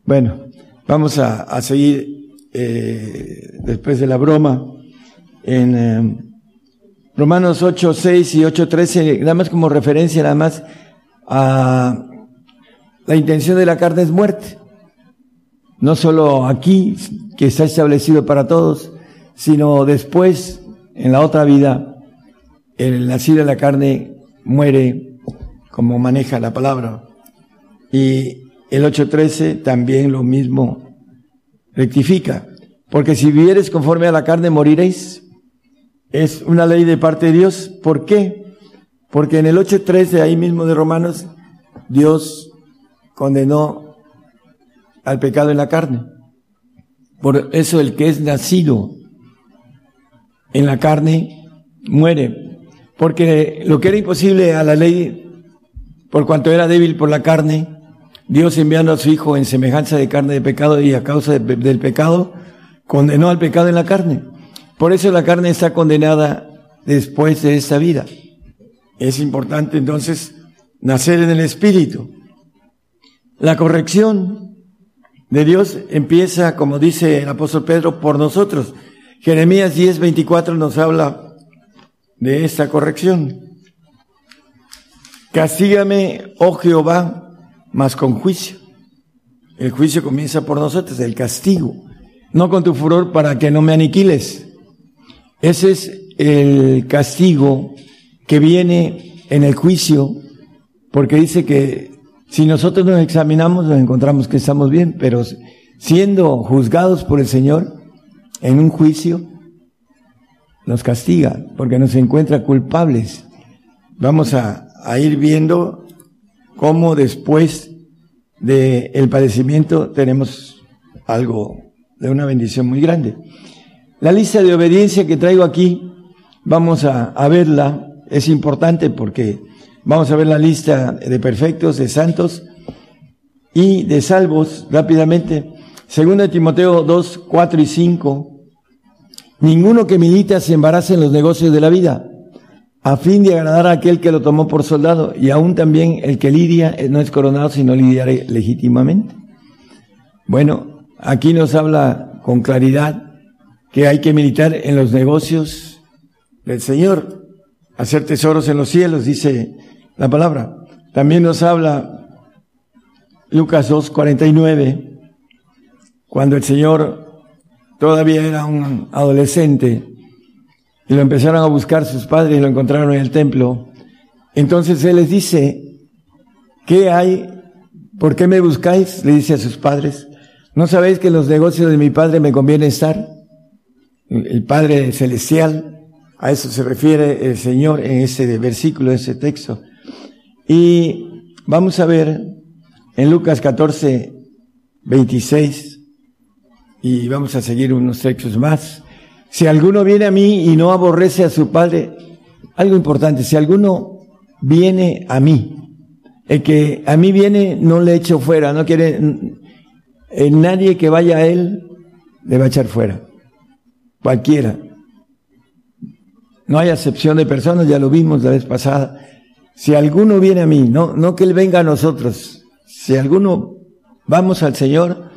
Bueno, vamos a, seguir eh, después de la broma en eh, Romanos 8, 6 y 8, 13, nada más como referencia, nada más a la intención de la carne es muerte. No solo aquí, que está establecido para todos, sino después, en la otra vida, el nacido de la carne muere como maneja la palabra. Y el 8.13 también lo mismo rectifica. Porque si vivieres conforme a la carne, moriréis es una ley de parte de Dios. ¿Por qué? Porque en el 8.13, ahí mismo de Romanos, Dios condenó al pecado en la carne. Por eso el que es nacido en la carne muere. Porque lo que era imposible a la ley, por cuanto era débil por la carne, Dios enviando a su Hijo en semejanza de carne de pecado y a causa del pecado, condenó al pecado en la carne. Por eso la carne está condenada después de esta vida. Es importante entonces nacer en el Espíritu. La corrección de Dios empieza, como dice el apóstol Pedro, por nosotros. Jeremías 10, 24 nos habla de esta corrección. Castígame, oh Jehová, mas con juicio. El juicio comienza por nosotros, el castigo. No con tu furor para que no me aniquiles. Ese es el castigo que viene en el juicio, porque dice que si nosotros nos examinamos nos encontramos que estamos bien, pero siendo juzgados por el Señor en un juicio, nos castiga porque nos encuentra culpables. Vamos a, ir viendo cómo después del padecimiento tenemos algo de una bendición muy grande. La lista de obediencia que traigo aquí, vamos a, verla, es importante porque Vamos a ver la lista de perfectos, de santos y de salvos rápidamente. Segundo de Timoteo 2, 4 y 5. Ninguno que milita se embaraza en los negocios de la vida, a fin de agradar a aquel que lo tomó por soldado, y aún también el que lidia no es coronado, sino lidiar legítimamente. Bueno, aquí nos habla con claridad que hay que militar en los negocios del Señor, hacer tesoros en los cielos, dice la palabra. También nos habla Lucas 2, 49, cuando el Señor todavía era un adolescente y lo empezaron a buscar sus padres y lo encontraron en el templo. Entonces Él les dice, ¿qué hay? ¿Por qué me buscáis? Le dice a sus padres. ¿No sabéis que en los negocios de mi Padre me conviene estar? El Padre Celestial, a eso se refiere el Señor en ese versículo, en ese texto. Y vamos a ver en Lucas 14, 26, y vamos a seguir unos textos más. Si alguno viene a mí y no aborrece a su Padre, algo importante, si alguno viene a mí, el que a mí viene no le echo fuera, no quiere, nadie que vaya a él le va a echar fuera. Cualquiera. No hay acepción de personas, ya lo vimos la vez pasada. Si alguno viene a mí, no, no que él venga a nosotros. Si alguno vamos al Señor,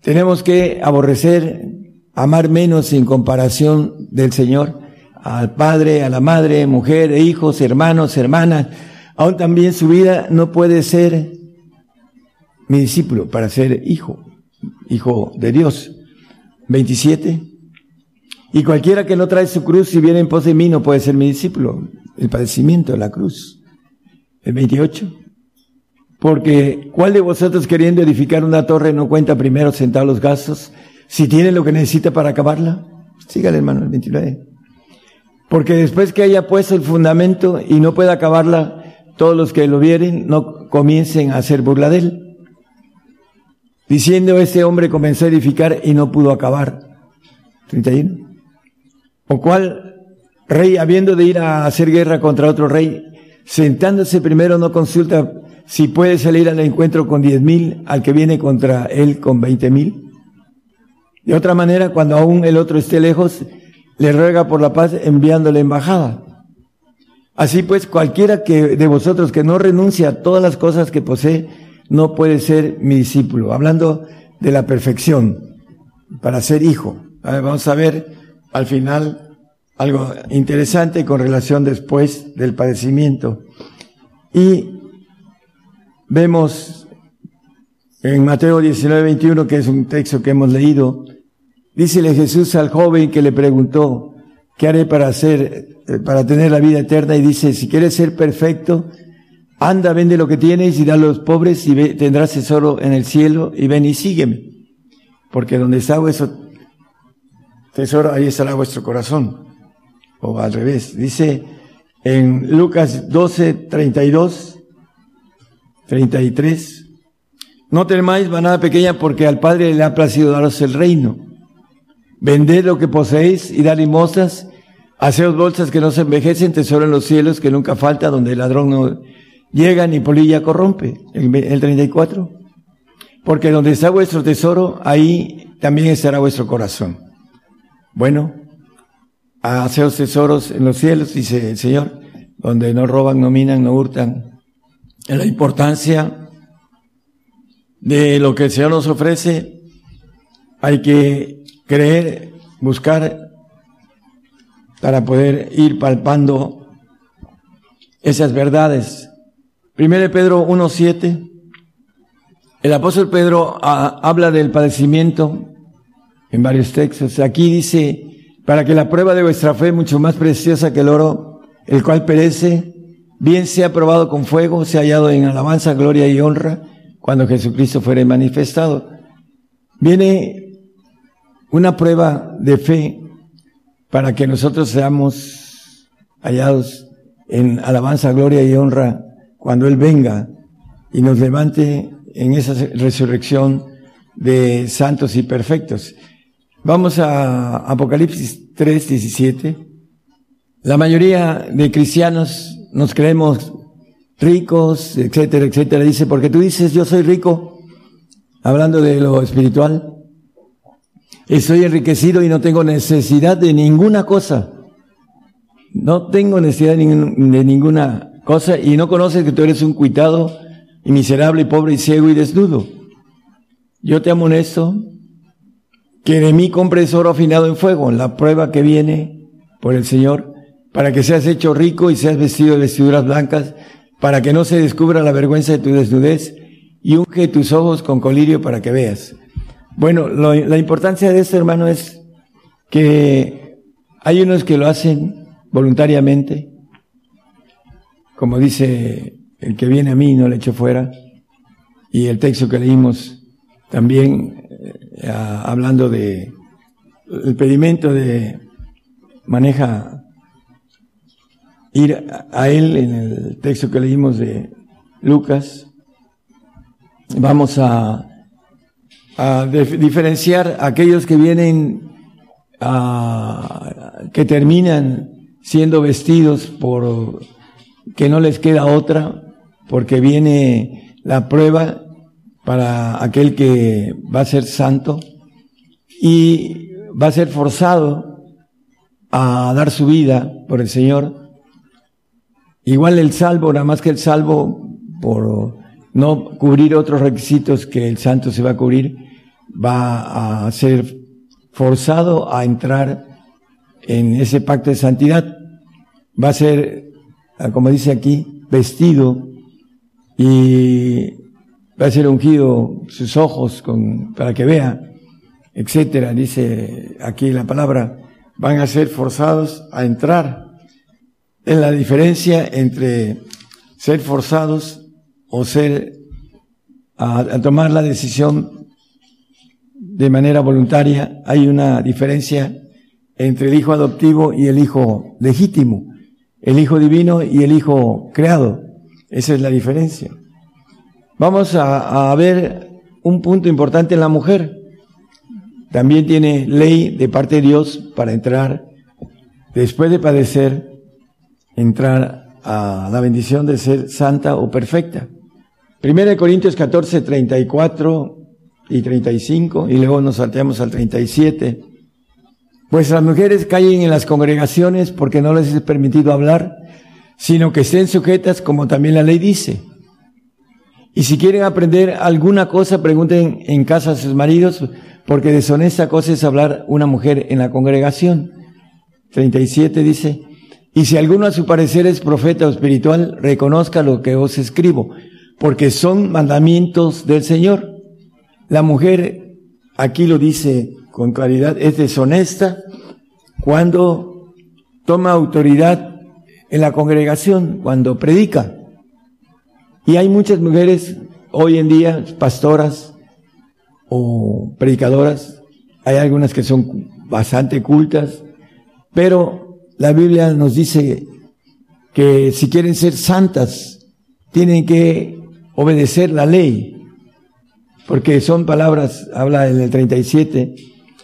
tenemos que aborrecer, amar menos en comparación del Señor, al padre, a la madre, mujer, hijos, hermanos, hermanas. Aún también su vida no puede ser mi discípulo para ser hijo, hijo de Dios. 27. Y cualquiera que no trae su cruz y viene en pos de mí no puede ser mi discípulo. El padecimiento de la cruz. El 28. Porque ¿cuál de vosotros queriendo edificar una torre no cuenta primero sentar los gastos si tiene lo que necesita para acabarla? Sígale hermano el 29. Porque después que haya puesto el fundamento y no pueda acabarla, todos los que lo vieren no comiencen a hacer burla de él. Diciendo, ese hombre comenzó a edificar y no pudo acabar. 31. O cual rey, habiendo de ir a hacer guerra contra otro rey, sentándose primero no consulta si puede salir al encuentro con diez mil al que viene contra él con veinte mil. De otra manera, cuando aún el otro esté lejos, le ruega por la paz enviándole embajada. Así pues, cualquiera que de vosotros que no renuncia a todas las cosas que posee, no puede ser mi discípulo. Hablando de la perfección, para ser hijo. vamos a ver al final algo interesante con relación después del padecimiento. Y vemos en Mateo 19, 21, que es un texto que hemos leído, dícele Jesús al joven que le preguntó, ¿qué haré para hacer, eh, para tener la vida eterna? Y dice, si quieres ser perfecto, anda, vende lo que tienes y da a los pobres y tendrás tesoro en el cielo y ven y sígueme. Porque donde está vuestro tesoro, ahí estará vuestro corazón. O al revés. Dice en Lucas 12, 32, 33. No temáis manada pequeña porque al Padre le ha placido daros el reino. Vended lo que poseéis y dar limosnas. Haceos bolsas que no se envejecen, tesoro en los cielos que nunca falta, donde el ladrón no llega ni polilla corrompe. El, el 34. Porque donde está vuestro tesoro, ahí también estará vuestro corazón. Bueno, haceos tesoros en los cielos, dice el Señor, donde no roban, no minan, no hurtan, la importancia de lo que el Señor nos ofrece, hay que creer, buscar para poder ir palpando esas verdades. Primero Pedro 1.7, el apóstol Pedro ah, habla del padecimiento en varios textos. Aquí dice, para que la prueba de vuestra fe, mucho más preciosa que el oro, el cual perece, bien sea probado con fuego, sea hallado en alabanza, gloria y honra cuando Jesucristo fuere manifestado. Viene una prueba de fe para que nosotros seamos hallados en alabanza, gloria y honra cuando Él venga y nos levante en esa resurrección de santos y perfectos. Vamos a Apocalipsis 3, 17. La mayoría de cristianos nos creemos ricos, etcétera, etcétera. Dice, porque tú dices, yo soy rico, hablando de lo espiritual, estoy enriquecido y no tengo necesidad de ninguna cosa. No tengo necesidad de, ninguna cosa y no conoces que tú eres un cuitado y miserable y pobre y ciego y desnudo. Yo te amonesto que de mí compres oro afinado en fuego, la prueba que viene por el Señor, para que seas hecho rico y seas vestido de vestiduras blancas, para que no se descubra la vergüenza de tu desnudez, y unge tus ojos con colirio para que veas. Bueno, la importancia de esto, hermano, es que hay unos que lo hacen voluntariamente, como dice el que viene a mí no le echo fuera, y el texto que leímos también eh, hablando de pedimento de maneja ir a él en el texto que leímos de Lucas. Vamos a, a diferenciar aquellos que vienen a, que terminan siendo vestidos por que no les queda otra, porque viene la prueba para aquel que va a ser santo y va a ser forzado a dar su vida por el Señor. Igual el salvo, nada más que el salvo, por no cubrir otros requisitos que el santo se va a cubrir, va a ser forzado a entrar en ese pacto de santidad. Va a ser, como dice aquí, vestido y va a ser ungido sus ojos con, para que vea, etcétera, dice aquí la palabra, van a ser forzados a entrar. En la diferencia entre ser forzados o ser, a, a tomar la decisión de manera voluntaria, hay una diferencia entre el hijo adoptivo y el hijo legítimo, el hijo divino y el hijo creado. Esa es la diferencia. Vamos a, ver un punto importante en la mujer. También tiene ley de parte de Dios para entrar, después de padecer, entrar a la bendición de ser santa o perfecta. Primera de Corintios 14, 34 y 35, y luego nos salteamos al 37. Pues las mujeres callen en las congregaciones porque no les es permitido hablar, sino que estén sujetas como también la ley dice y si quieren aprender alguna cosa, pregunten en casa a sus maridos, porque deshonesta cosa es hablar una mujer en la congregación. 37 dice, y si alguno a su parecer es profeta o espiritual, reconozca lo que os escribo, porque son mandamientos del Señor. La mujer, aquí lo dice con claridad, es deshonesta cuando toma autoridad en la congregación, cuando predica. Y hay muchas mujeres hoy en día, pastoras o predicadoras, hay algunas que son bastante cultas, pero la Biblia nos dice que si quieren ser santas, tienen que obedecer la ley, porque son palabras, habla en el 37,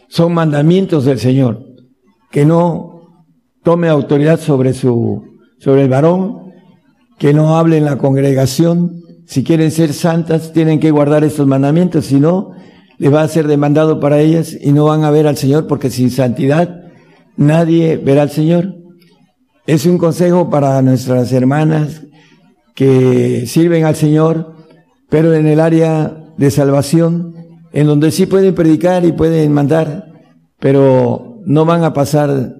son mandamientos del Señor, que no tome autoridad sobre su, sobre el varón, que no hable en la congregación. Si quieren ser santas, tienen que guardar estos mandamientos, si no, les va a ser demandado para ellas y no van a ver al Señor, porque sin santidad nadie verá al Señor. Es un consejo para nuestras hermanas que sirven al Señor, pero en el área de salvación, en donde sí pueden predicar y pueden mandar, pero no van a pasar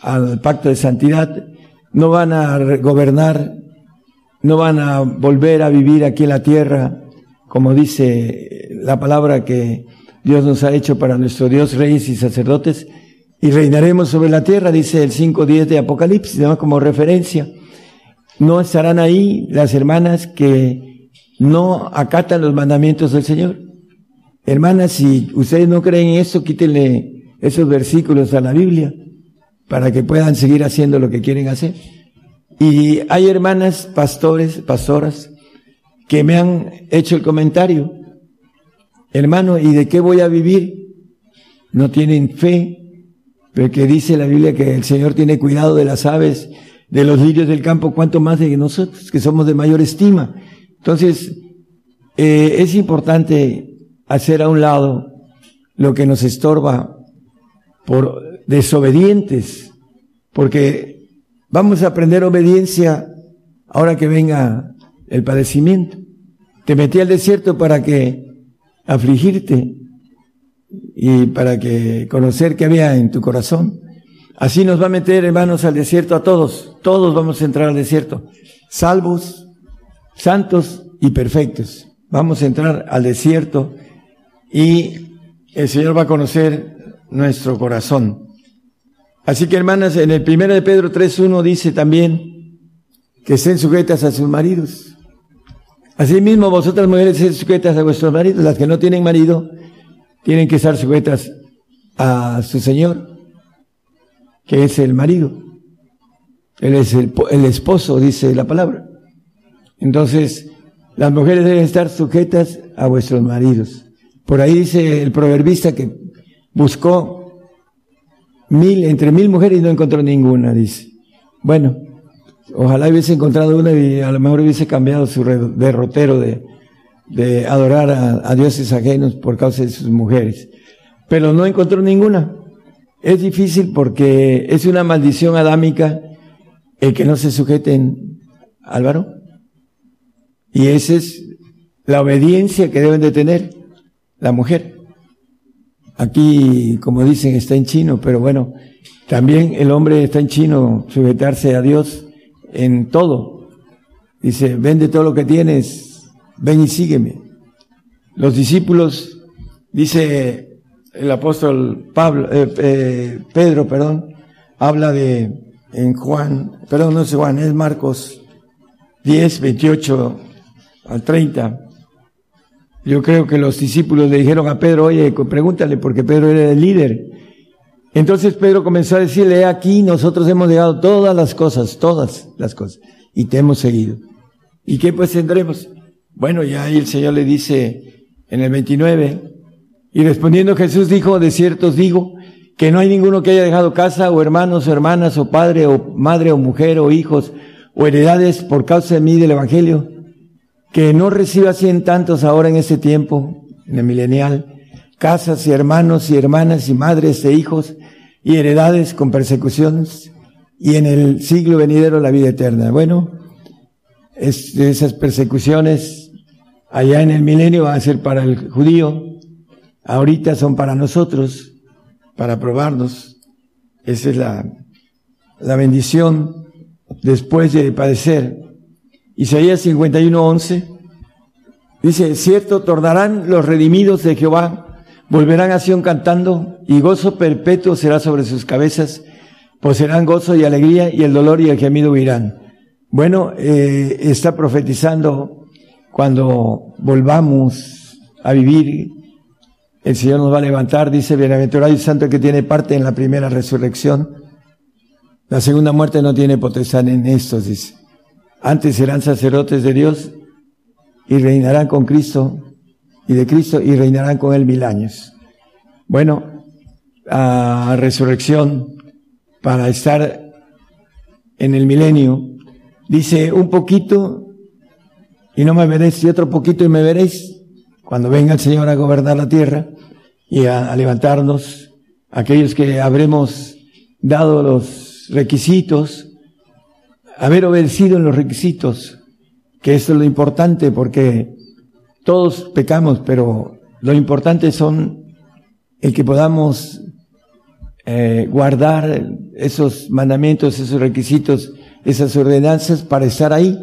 al pacto de santidad, no van a gobernar no van a volver a vivir aquí en la tierra, como dice la palabra que Dios nos ha hecho para nuestro Dios, reyes y sacerdotes, y reinaremos sobre la tierra, dice el 5.10 de Apocalipsis, ¿no? como referencia. No estarán ahí las hermanas que no acatan los mandamientos del Señor. Hermanas, si ustedes no creen en eso, quítenle esos versículos a la Biblia para que puedan seguir haciendo lo que quieren hacer. Y hay hermanas, pastores, pastoras, que me han hecho el comentario, hermano, ¿y de qué voy a vivir? No tienen fe, porque dice la Biblia que el Señor tiene cuidado de las aves de los lirios del campo, cuanto más de nosotros, que somos de mayor estima. Entonces, eh, es importante hacer a un lado lo que nos estorba por desobedientes, porque vamos a aprender obediencia ahora que venga el padecimiento. Te metí al desierto para que afligirte y para que conocer qué había en tu corazón. Así nos va a meter, hermanos, al desierto a todos. Todos vamos a entrar al desierto. Salvos, santos y perfectos. Vamos a entrar al desierto y el Señor va a conocer nuestro corazón. Así que hermanas, en el primero de Pedro 3.1 dice también que estén sujetas a sus maridos. Asimismo, vosotras mujeres, estén sujetas a vuestros maridos. Las que no tienen marido tienen que estar sujetas a su Señor, que es el marido. Él es el, el esposo, dice la palabra. Entonces, las mujeres deben estar sujetas a vuestros maridos. Por ahí dice el proverbista que buscó mil, entre mil mujeres y no encontró ninguna, dice. Bueno, ojalá hubiese encontrado una y a lo mejor hubiese cambiado su derrotero de, adorar a, a, dioses ajenos por causa de sus mujeres. Pero no encontró ninguna. Es difícil porque es una maldición adámica el que no se sujeten al varón. Y esa es la obediencia que deben de tener la mujer. Aquí, como dicen, está en chino, pero bueno, también el hombre está en chino, sujetarse a Dios en todo. Dice, vende todo lo que tienes, ven y sígueme. Los discípulos, dice el apóstol Pablo, eh, eh, Pedro, perdón, habla de, en Juan, perdón, no es Juan, es Marcos 10, 28 al 30. Yo creo que los discípulos le dijeron a Pedro, oye, pregúntale, porque Pedro era el líder. Entonces Pedro comenzó a decirle, aquí nosotros hemos llegado todas las cosas, todas las cosas, y te hemos seguido. ¿Y qué pues tendremos? Bueno, ya ahí el Señor le dice en el 29, y respondiendo Jesús dijo, de cierto os digo, que no hay ninguno que haya dejado casa, o hermanos, o hermanas, o padre, o madre, o mujer, o hijos, o heredades por causa de mí del Evangelio, que no reciba cien tantos ahora en este tiempo, en el milenial, casas y hermanos y hermanas y madres e hijos y heredades con persecuciones y en el siglo venidero la vida eterna. Bueno, es, esas persecuciones allá en el milenio van a ser para el judío, ahorita son para nosotros, para probarnos. Esa es la, la bendición después de padecer Isaías 51, 11, dice, cierto, tornarán los redimidos de Jehová, volverán a Sion cantando, y gozo perpetuo será sobre sus cabezas, pues serán gozo y alegría, y el dolor y el gemido huirán. Bueno, eh, está profetizando cuando volvamos a vivir, el Señor nos va a levantar, dice, bienaventurado y santo el que tiene parte en la primera resurrección. La segunda muerte no tiene potestad en estos, dice. Antes serán sacerdotes de Dios y reinarán con Cristo y de Cristo y reinarán con Él mil años. Bueno, a resurrección para estar en el milenio, dice un poquito y no me veréis y otro poquito y me veréis cuando venga el Señor a gobernar la tierra y a, a levantarnos aquellos que habremos dado los requisitos haber obedecido en los requisitos, que eso es lo importante porque todos pecamos, pero lo importante son el que podamos eh, guardar esos mandamientos, esos requisitos, esas ordenanzas para estar ahí.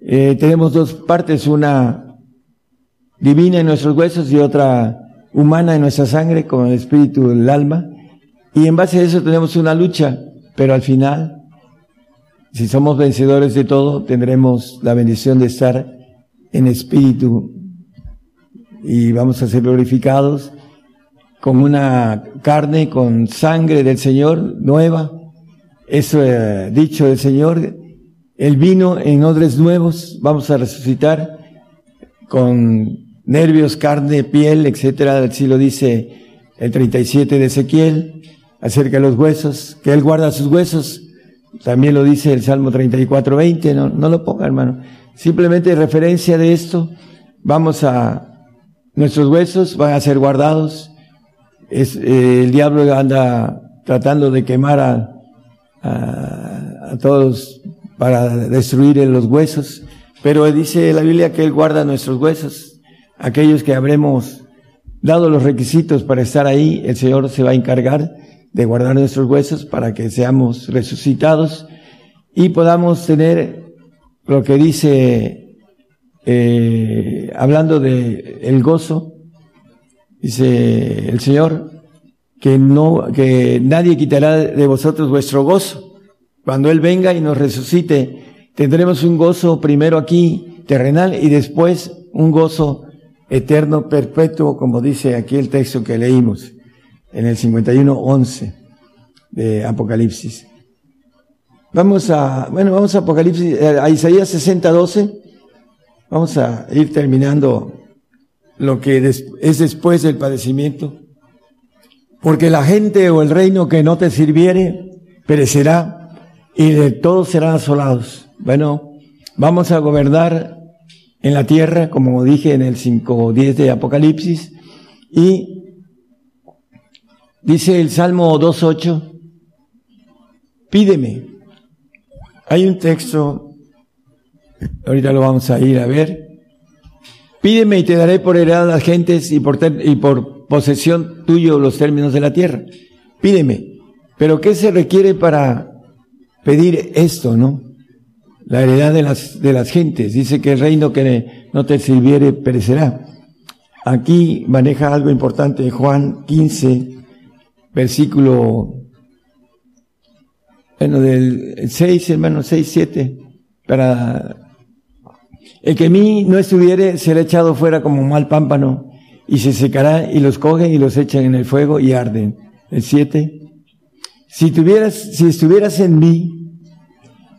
Eh, tenemos dos partes, una divina en nuestros huesos y otra humana en nuestra sangre, con el espíritu del alma. Y en base a eso tenemos una lucha, pero al final si somos vencedores de todo, tendremos la bendición de estar en espíritu y vamos a ser glorificados con una carne, con sangre del Señor nueva. Eso eh, dicho del Señor, el vino en odres nuevos, vamos a resucitar con nervios, carne, piel, etcétera. Así lo dice el 37 de Ezequiel acerca de los huesos, que Él guarda sus huesos también lo dice el Salmo 34, 20, no, no lo ponga hermano. Simplemente referencia de esto, vamos a, nuestros huesos van a ser guardados. Es, eh, el diablo anda tratando de quemar a, a, todos para destruir los huesos, pero dice la Biblia que Él guarda nuestros huesos, aquellos que habremos dado los requisitos para estar ahí, el Señor se va a encargar de guardar nuestros huesos para que seamos resucitados y podamos tener lo que dice, eh, hablando de el gozo, dice el Señor, que no, que nadie quitará de vosotros vuestro gozo. Cuando Él venga y nos resucite, tendremos un gozo primero aquí terrenal y después un gozo eterno, perpetuo, como dice aquí el texto que leímos en el 51.11 de Apocalipsis. Vamos a, bueno, vamos a Apocalipsis, eh, a Isaías 60.12. Vamos a ir terminando lo que es después del padecimiento. Porque la gente o el reino que no te sirviere perecerá y de todos serán asolados. Bueno, vamos a gobernar en la tierra, como dije en el 5.10 de Apocalipsis, y Dice el Salmo 2.8, pídeme. Hay un texto, ahorita lo vamos a ir a ver. Pídeme y te daré por heredad las gentes y por, y por posesión tuyo los términos de la tierra. Pídeme. Pero ¿qué se requiere para pedir esto, no? La heredad de las, de las gentes. Dice que el reino que no te sirviere perecerá. Aquí maneja algo importante Juan 15, versículo, bueno, del 6, hermano, 6, 7, para el que a mí no estuviere será echado fuera como mal pámpano y se secará y los cogen y los echan en el fuego y arden. El 7. Si tuvieras, si estuvieras en mí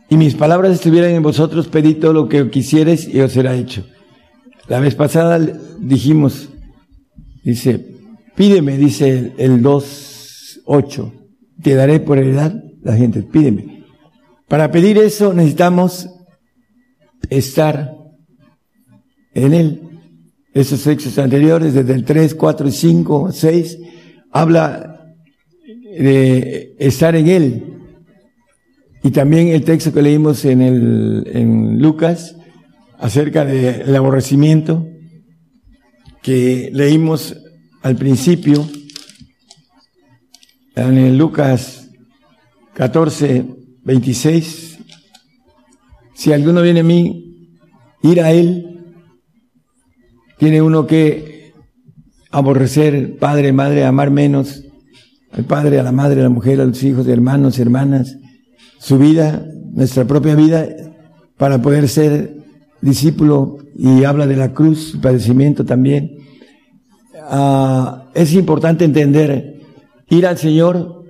y mis palabras estuvieran en vosotros, pedid todo lo que quisieres y os será hecho. La vez pasada dijimos, dice, pídeme, dice el 2, 8. Te daré por heredad la gente. Pídeme. Para pedir eso necesitamos estar en Él. Esos textos anteriores, desde el 3, 4, 5, 6, habla de estar en Él. Y también el texto que leímos en, el, en Lucas acerca del aborrecimiento que leímos al principio en Lucas 14, 26, si alguno viene a mí, ir a él, tiene uno que aborrecer padre, madre, amar menos al padre, a la madre, a la mujer, a los hijos, hermanos, hermanas, su vida, nuestra propia vida, para poder ser discípulo. Y habla de la cruz, padecimiento también. Ah, es importante entender Ir al Señor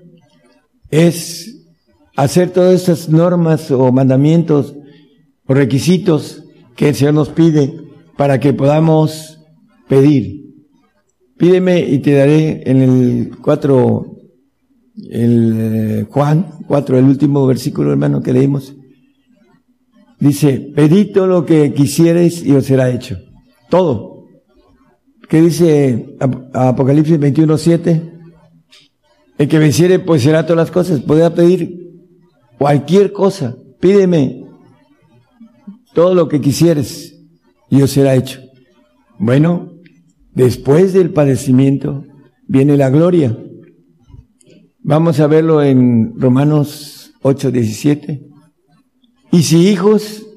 es hacer todas estas normas o mandamientos o requisitos que el Señor nos pide para que podamos pedir. Pídeme y te daré en el 4, el eh, Juan 4, el último versículo hermano que leímos. Dice, pedid todo lo que quisieres y os será hecho. Todo. ¿Qué dice Apocalipsis 21, 7? El que venciere pues será todas las cosas. Podrá pedir cualquier cosa. Pídeme todo lo que quisieres y os será hecho. Bueno, después del padecimiento viene la gloria. Vamos a verlo en Romanos 8, 17. Y si hijos,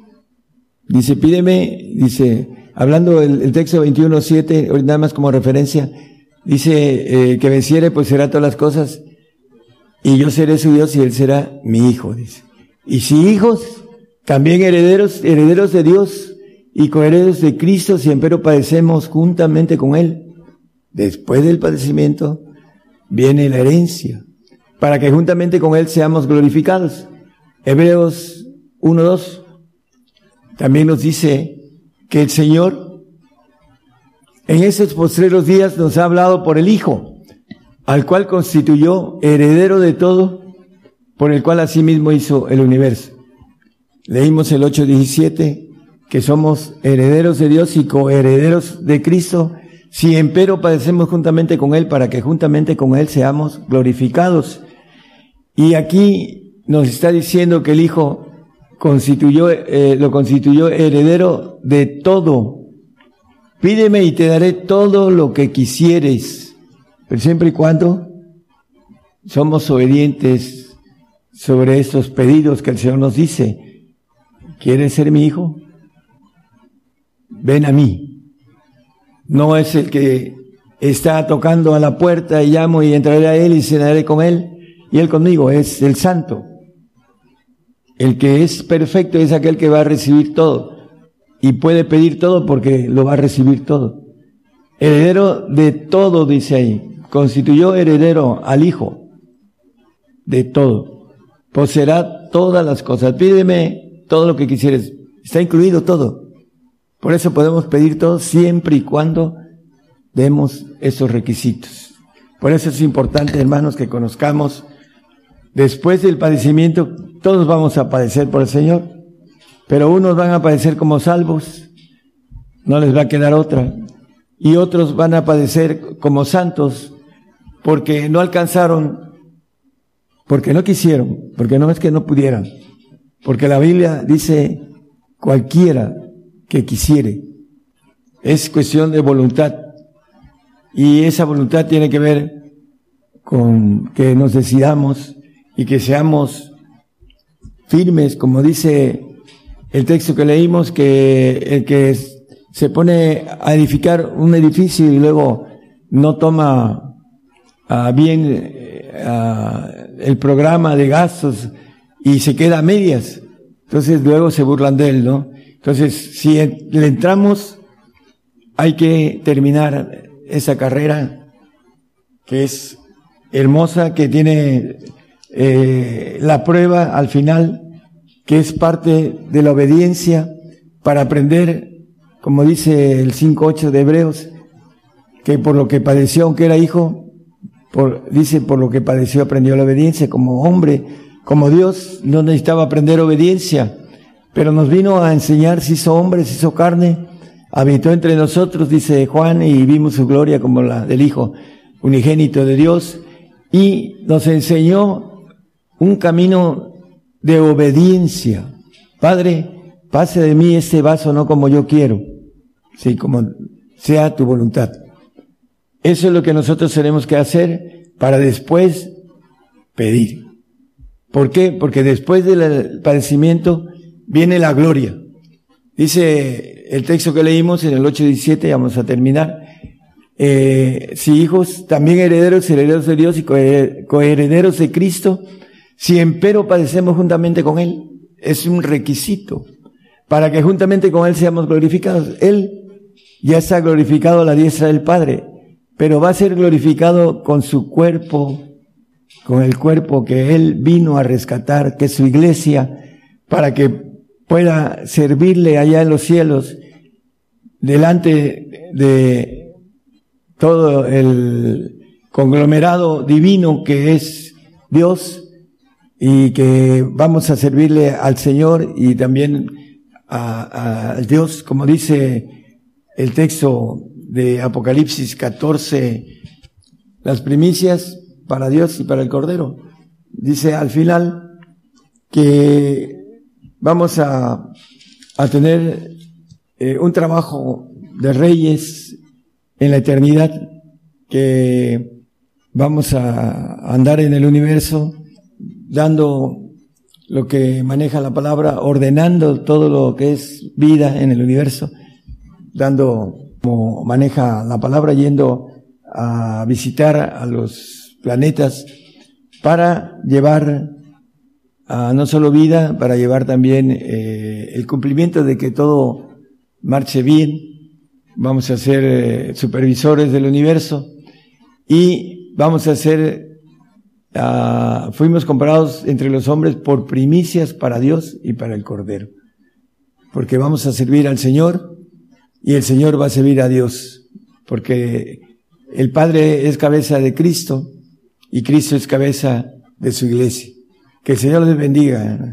dice, pídeme, dice, hablando el, texto 21, 7, nada más como referencia, Dice eh, que venciere, pues será todas las cosas, y yo seré su Dios y él será mi hijo, dice. Y si hijos, también herederos, herederos de Dios y coherederos de Cristo, siempre padecemos juntamente con él. Después del padecimiento viene la herencia, para que juntamente con él seamos glorificados. Hebreos 1.2 también nos dice que el Señor en esos postreros días nos ha hablado por el Hijo, al cual constituyó heredero de todo por el cual asimismo hizo el universo. Leímos el 8.17, que somos herederos de Dios y coherederos de Cristo, si empero padecemos juntamente con Él, para que juntamente con Él seamos glorificados. Y aquí nos está diciendo que el Hijo constituyó, eh, lo constituyó heredero de todo. Pídeme y te daré todo lo que quisieres, pero siempre y cuando somos obedientes sobre estos pedidos que el Señor nos dice. ¿Quieres ser mi hijo? Ven a mí. No es el que está tocando a la puerta y llamo y entraré a él y cenaré con él y él conmigo. Es el santo. El que es perfecto es aquel que va a recibir todo y puede pedir todo porque lo va a recibir todo. Heredero de todo, dice ahí. Constituyó heredero al Hijo de todo. Poseerá todas las cosas. Pídeme todo lo que quisieres. Está incluido todo. Por eso podemos pedir todo siempre y cuando demos esos requisitos. Por eso es importante, hermanos, que conozcamos, después del padecimiento, todos vamos a padecer por el Señor, pero unos van a padecer como salvos, no les va a quedar otra, y otros van a padecer como santos, porque no alcanzaron, porque no quisieron, porque no es que no pudieran, porque la Biblia dice cualquiera que quisiere. Es cuestión de voluntad. Y esa voluntad tiene que ver con que nos decidamos y que seamos firmes, como dice el texto que leímos, que el que se pone a edificar un edificio y luego no toma ah, bien eh, el programa de gastos y se queda a medias. Entonces luego se burlan de él, ¿no? Entonces, si le entramos, hay que terminar esa carrera que es hermosa, que tiene eh, la prueba al final, que es parte de la obediencia para aprender, como dice el 5.8 de Hebreos, que por lo que padeció, aunque era hijo, dice por lo que padeció aprendió la obediencia. Como hombre, como Dios no necesitaba aprender obediencia, pero nos vino a enseñar, se hizo hombre, se hizo carne, habitó entre nosotros, dice Juan, y vimos su gloria como la del Hijo unigénito de Dios, y nos enseñó un camino de obediencia. Padre, pase de mí este vaso no como yo quiero, sí, como sea tu voluntad. Eso es lo que nosotros tenemos que hacer para después pedir. ¿Por qué? Porque después del padecimiento viene la gloria. Dice el texto que leímos en el 8.17, vamos a terminar. Eh, si hijos, también herederos, herederos de Dios y coherederos de Cristo, si empero padecemos juntamente con Él, es un requisito para que juntamente con Él seamos glorificados. Él ya está glorificado a la diestra del Padre, pero va a ser glorificado con su cuerpo con el cuerpo que Él vino a rescatar, que es su iglesia, para que pueda servirle allá en los cielos, delante de todo el conglomerado divino que es Dios y que vamos a servirle al Señor y también a, Dios, como dice el texto de Apocalipsis 14, las primicias para Dios y para el Cordero. Dice al final que vamos a, tener eh, un trabajo de reyes en la eternidad, que vamos a andar en el universo dando lo que maneja la palabra, ordenando todo lo que es vida en el universo, dando como maneja la palabra, yendo a visitar a los planetas para llevar a no solo vida, para llevar también eh, el cumplimiento de que todo marche bien. Vamos a ser eh, supervisores del universo y vamos a ser, ah, fuimos comprados entre los hombres por primicias para Dios y para el Cordero. Porque vamos a servir al Señor y el Señor va a servir a Dios. Porque el Padre es cabeza de Cristo y Cristo es cabeza de su iglesia. Que el Señor les bendiga.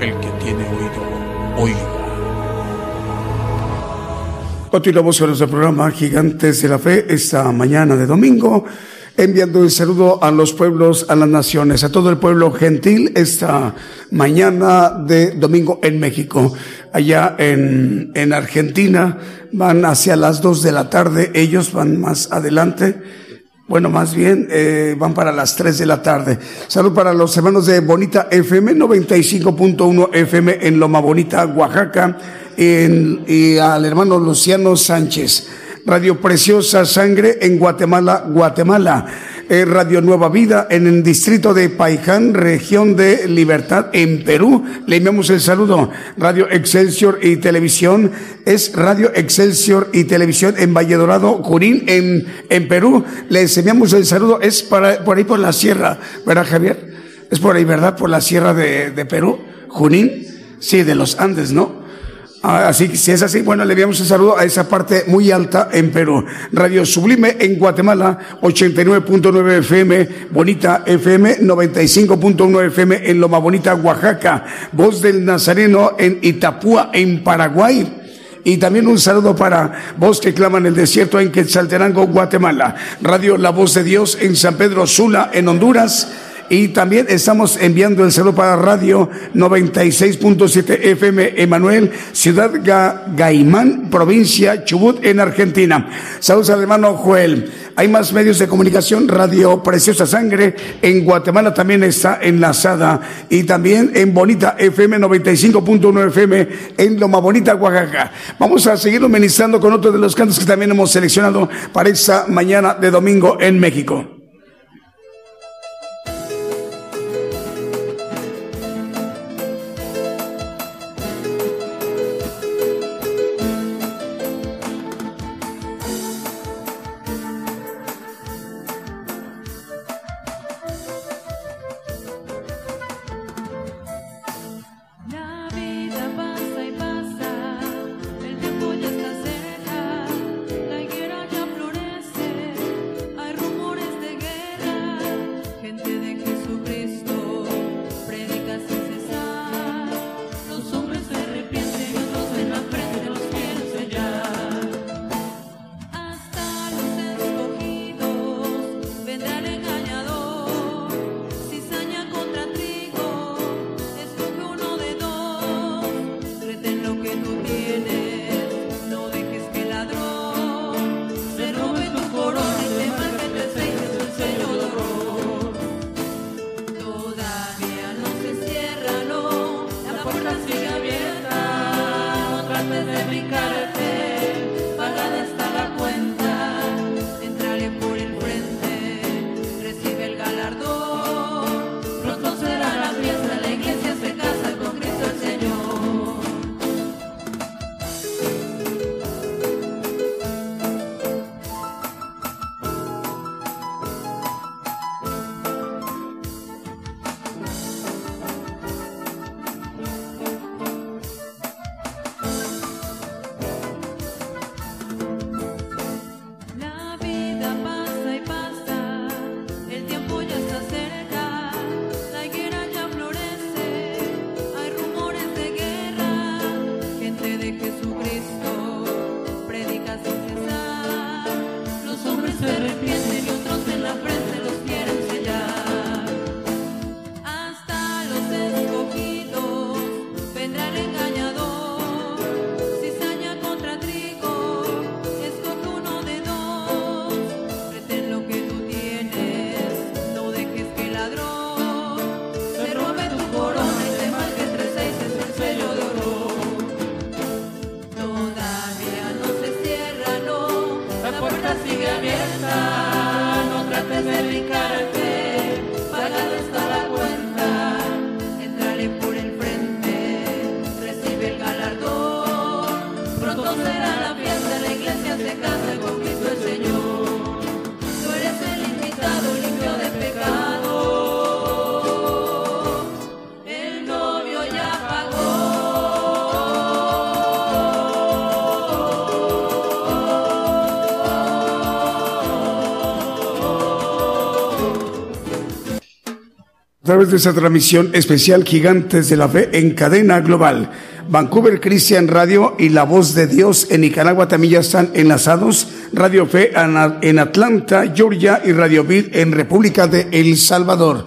El que tiene oído, oiga. Continuamos con nuestro programa Gigantes de la Fe esta mañana de domingo, enviando un saludo a los pueblos, a las naciones, a todo el pueblo gentil esta mañana de domingo en México. Allá en, en Argentina van hacia las dos de la tarde, ellos van más adelante bueno, más bien eh, van para las 3 de la tarde. Salud para los hermanos de Bonita FM 95.1 FM en Loma Bonita, Oaxaca, y al hermano Luciano Sánchez. Radio Preciosa Sangre en Guatemala, Guatemala. Eh, Radio Nueva Vida en el distrito de Paiján, región de Libertad en Perú. Le enviamos el saludo. Radio Excelsior y Televisión es Radio Excelsior y Televisión en Valle Dorado, Junín, en, en Perú. Les enviamos el saludo. Es para, por ahí por la sierra, ¿verdad Javier? Es por ahí, ¿verdad? Por la sierra de, de Perú, Junín. Sí, de los Andes, ¿no? Ah, así que si es así, bueno, le enviamos un saludo a esa parte muy alta en Perú. Radio Sublime en Guatemala, 89.9 FM, Bonita FM, 95.1 FM en Loma Bonita, Oaxaca. Voz del Nazareno en Itapúa, en Paraguay. Y también un saludo para Voz que clama en el desierto en Quetzaltenango, Guatemala. Radio La Voz de Dios en San Pedro Sula, en Honduras. Y también estamos enviando el saludo para Radio 96.7 FM Emanuel, Ciudad Gaimán, provincia Chubut, en Argentina. Saludos al hermano Joel. Hay más medios de comunicación, Radio Preciosa Sangre en Guatemala también está enlazada y también en Bonita FM 95.1 FM en Loma Bonita, Oaxaca. Vamos a seguirlo ministrando con otro de los cantos que también hemos seleccionado para esta mañana de domingo en México. Través de esta transmisión especial Gigantes de la Fe en cadena global. Vancouver Christian Radio y La Voz de Dios en Nicaragua también ya están enlazados. Radio Fe en Atlanta, Georgia y Radio Vid en República de El Salvador.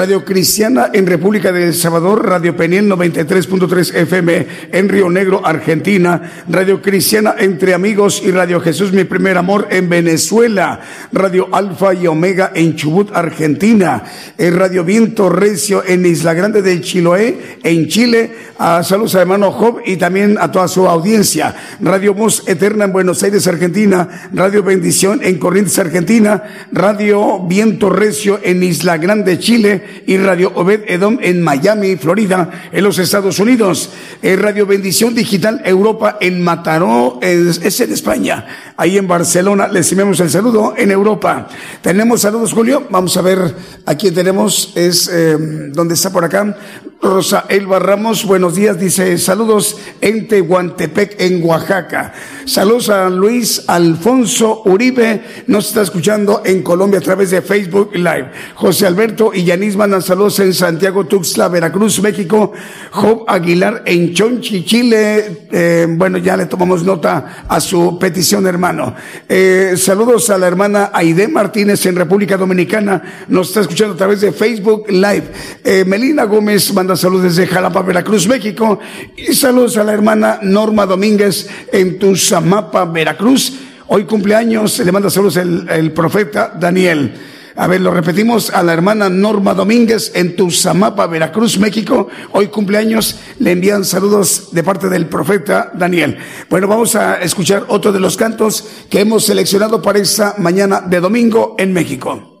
Radio Cristiana en República de El Salvador, Radio Peniel 93.3 FM en Río Negro, Argentina, Radio Cristiana Entre Amigos y Radio Jesús Mi Primer Amor en Venezuela, Radio Alfa y Omega en Chubut, Argentina, Radio Viento Recio en Isla Grande del Chiloé, en Chile, saludos a hermano Job y también a toda su audiencia, Radio Voz Eterna en Buenos Aires, Argentina, Radio Bendición en Corrientes, Argentina, Radio Viento Recio en Isla Grande, Chile, y Radio Obed Edom en Miami, Florida, en los Estados Unidos. Eh, Radio Bendición Digital Europa en Mataró, es, en España. Ahí en Barcelona les enviamos el saludo en Europa. Tenemos saludos, Julio. Vamos a ver a quién tenemos. Es, eh, ¿dónde está por acá? Rosa Elba Ramos, buenos días, dice saludos en Tehuantepec, en Oaxaca. Saludos a Luis Alfonso Uribe, nos está escuchando en Colombia a través de Facebook Live. José Alberto y Yanis mandan saludos en Santiago, Tuxtla, Veracruz, México. Job Aguilar en Chonchi, Chile. Eh, bueno, ya le tomamos nota a su petición, hermano. Eh, saludos a la hermana Aide Martínez en República Dominicana, nos está escuchando a través de Facebook Live. Eh, Melina Gómez manda saludos desde Jalapa, Veracruz, México. Y saludos a la hermana Norma Domínguez en Tuzamapa, Veracruz. Hoy cumpleaños, le manda saludos el, el profeta Daniel. A ver, lo repetimos a la hermana Norma Domínguez en Tuzamapa, Veracruz, México. Hoy cumpleaños, le envían saludos de parte del profeta Daniel. Bueno, vamos a escuchar otro de los cantos que hemos seleccionado para esta mañana de domingo en México.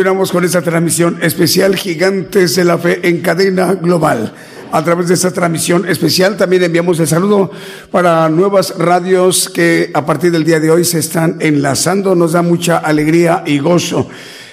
Continuamos con esta transmisión especial Gigantes de la Fe en cadena global. A través de esta transmisión especial también enviamos el saludo para nuevas radios que a partir del día de hoy se están enlazando. Nos da mucha alegría y gozo.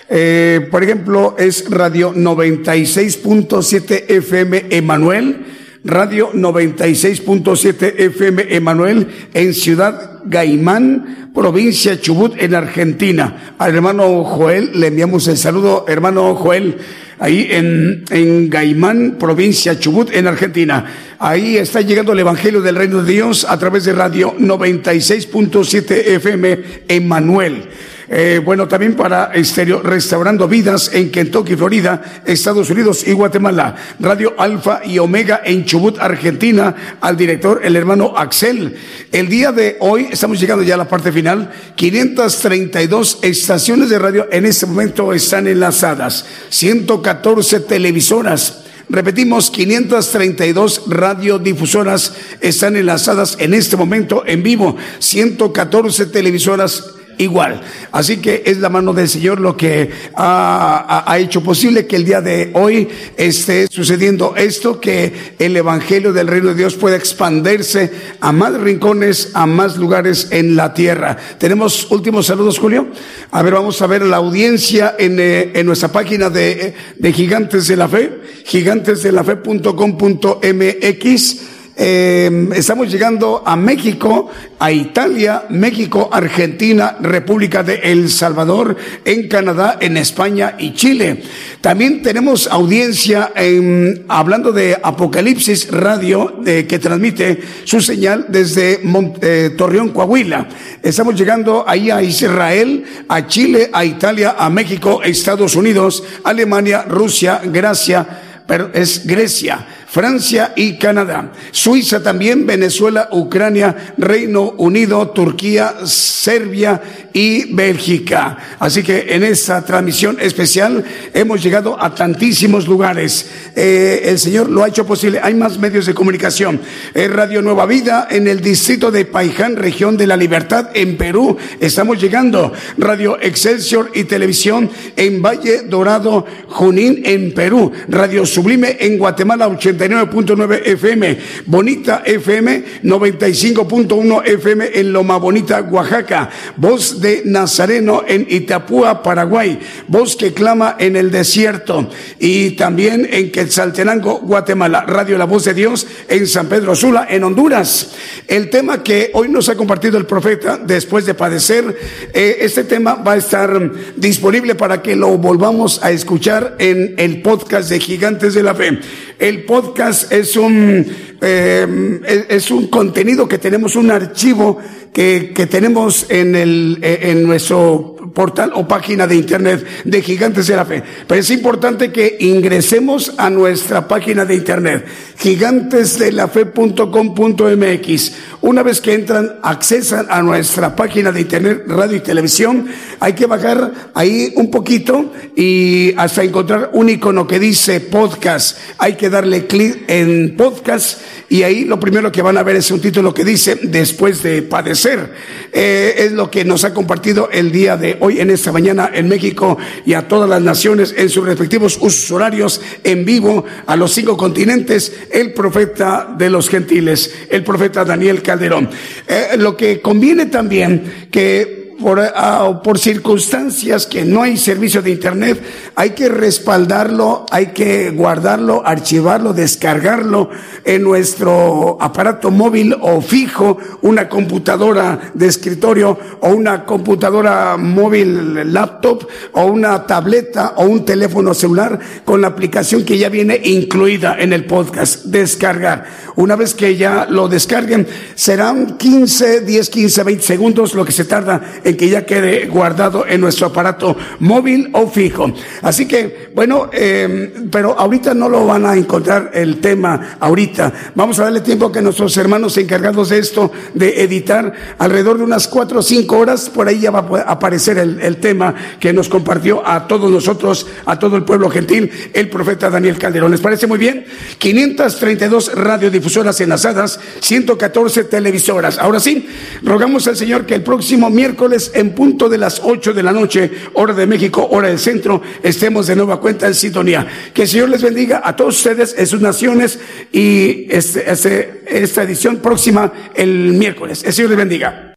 Eh, por ejemplo, es Radio 96.7 FM Emanuel, Radio 96.7 FM Emanuel en Ciudad Gaimán, provincia Chubut, en Argentina. Al hermano Joel le enviamos el saludo, hermano Joel, ahí en, en Gaimán, provincia Chubut, en Argentina. Ahí está llegando el Evangelio del Reino de Dios a través de Radio 96.7 FM Emanuel. Eh, bueno, también para Estéreo Restaurando Vidas en Kentucky, Florida, Estados Unidos y Guatemala. Radio Alfa y Omega en Chubut, Argentina, al director, el hermano Axel. El día de hoy, estamos llegando ya a la parte final, 532 estaciones de radio en este momento están enlazadas, 114 televisoras. Repetimos, 532 radiodifusoras están enlazadas en este momento en vivo, 114 televisoras igual. Así que es la mano del Señor lo que ha, ha, hecho posible que el día de hoy esté sucediendo esto, que el Evangelio del Reino de Dios pueda expandirse a más rincones, a más lugares en la tierra. Tenemos últimos saludos, Julio. A ver, vamos a ver la audiencia en, eh, en nuestra página de, de Gigantes de la Fe, gigantesdelafe.com.mx. Eh, estamos llegando a México, a Italia, México, Argentina, República de El Salvador, en Canadá, en España y Chile. También tenemos audiencia en, hablando de Apocalipsis Radio, de, que transmite su señal desde eh, Torreón, Coahuila. Estamos llegando ahí a Israel, a Chile, a Italia, a México, Estados Unidos, Alemania, Rusia, Gracia, pero es Grecia. Francia y Canadá. Suiza también, Venezuela, Ucrania, Reino Unido, Turquía, Serbia y Bélgica. Así que en esta transmisión especial hemos llegado a tantísimos lugares. Eh, el Señor lo ha hecho posible. Hay más medios de comunicación. Radio Nueva Vida en el distrito de Paiján, región de la Libertad, en Perú. Estamos llegando. Radio Excelsior y Televisión en Valle Dorado, Junín, en Perú. Radio Sublime en Guatemala, 89.9 FM, Bonita FM 95.1 FM en Loma Bonita, Oaxaca, Voz de Nazareno en Itapúa, Paraguay, Voz que clama en el desierto y también en Quetzaltenango, Guatemala, Radio La Voz de Dios en San Pedro Sula, en Honduras. El tema que hoy nos ha compartido el profeta después de padecer, eh, este tema va a estar disponible para que lo volvamos a escuchar en el podcast de Gigantes de la Fe. El podcast es un, eh, es un contenido que tenemos, un archivo que, que tenemos en, el, en nuestro portal o página de internet de Gigantes de la Fe. Pero es importante que ingresemos a nuestra página de internet, gigantesdelafe.com.mx. Una vez que entran, accesan a nuestra página de internet, radio y televisión, hay que bajar ahí un poquito y hasta encontrar un icono que dice podcast. Hay que darle clic en podcast y ahí lo primero que van a ver es un título que dice después de padecer. Eh, es lo que nos ha compartido el día de hoy en esta mañana en México y a todas las naciones en sus respectivos usos horarios en vivo a los cinco continentes el profeta de los gentiles, el profeta Daniel Calderón. Eh, lo que conviene también que por, uh, por, circunstancias que no hay servicio de internet, hay que respaldarlo, hay que guardarlo, archivarlo, descargarlo en nuestro aparato móvil o fijo, una computadora de escritorio o una computadora móvil laptop o una tableta o un teléfono celular con la aplicación que ya viene incluida en el podcast, descargar. Una vez que ya lo descarguen, serán 15, 10, 15, 20 segundos lo que se tarda en que ya quede guardado en nuestro aparato móvil o fijo. Así que, bueno, eh, pero ahorita no lo van a encontrar el tema ahorita. Vamos a darle tiempo a que nuestros hermanos encargados de esto, de editar, alrededor de unas cuatro o cinco horas, por ahí ya va a aparecer el, el tema que nos compartió a todos nosotros, a todo el pueblo gentil, el profeta Daniel Calderón. ¿Les parece muy bien? 532 radiodifusoras radiodifusoras enlazadas, 114 televisoras. Ahora sí, rogamos al Señor que el próximo miércoles en punto de las 8 de la noche, hora de México, hora del centro, estemos de nueva cuenta en sintonía. Que el Señor les bendiga a todos ustedes en sus naciones y este, este, esta edición próxima el miércoles. El Señor les bendiga.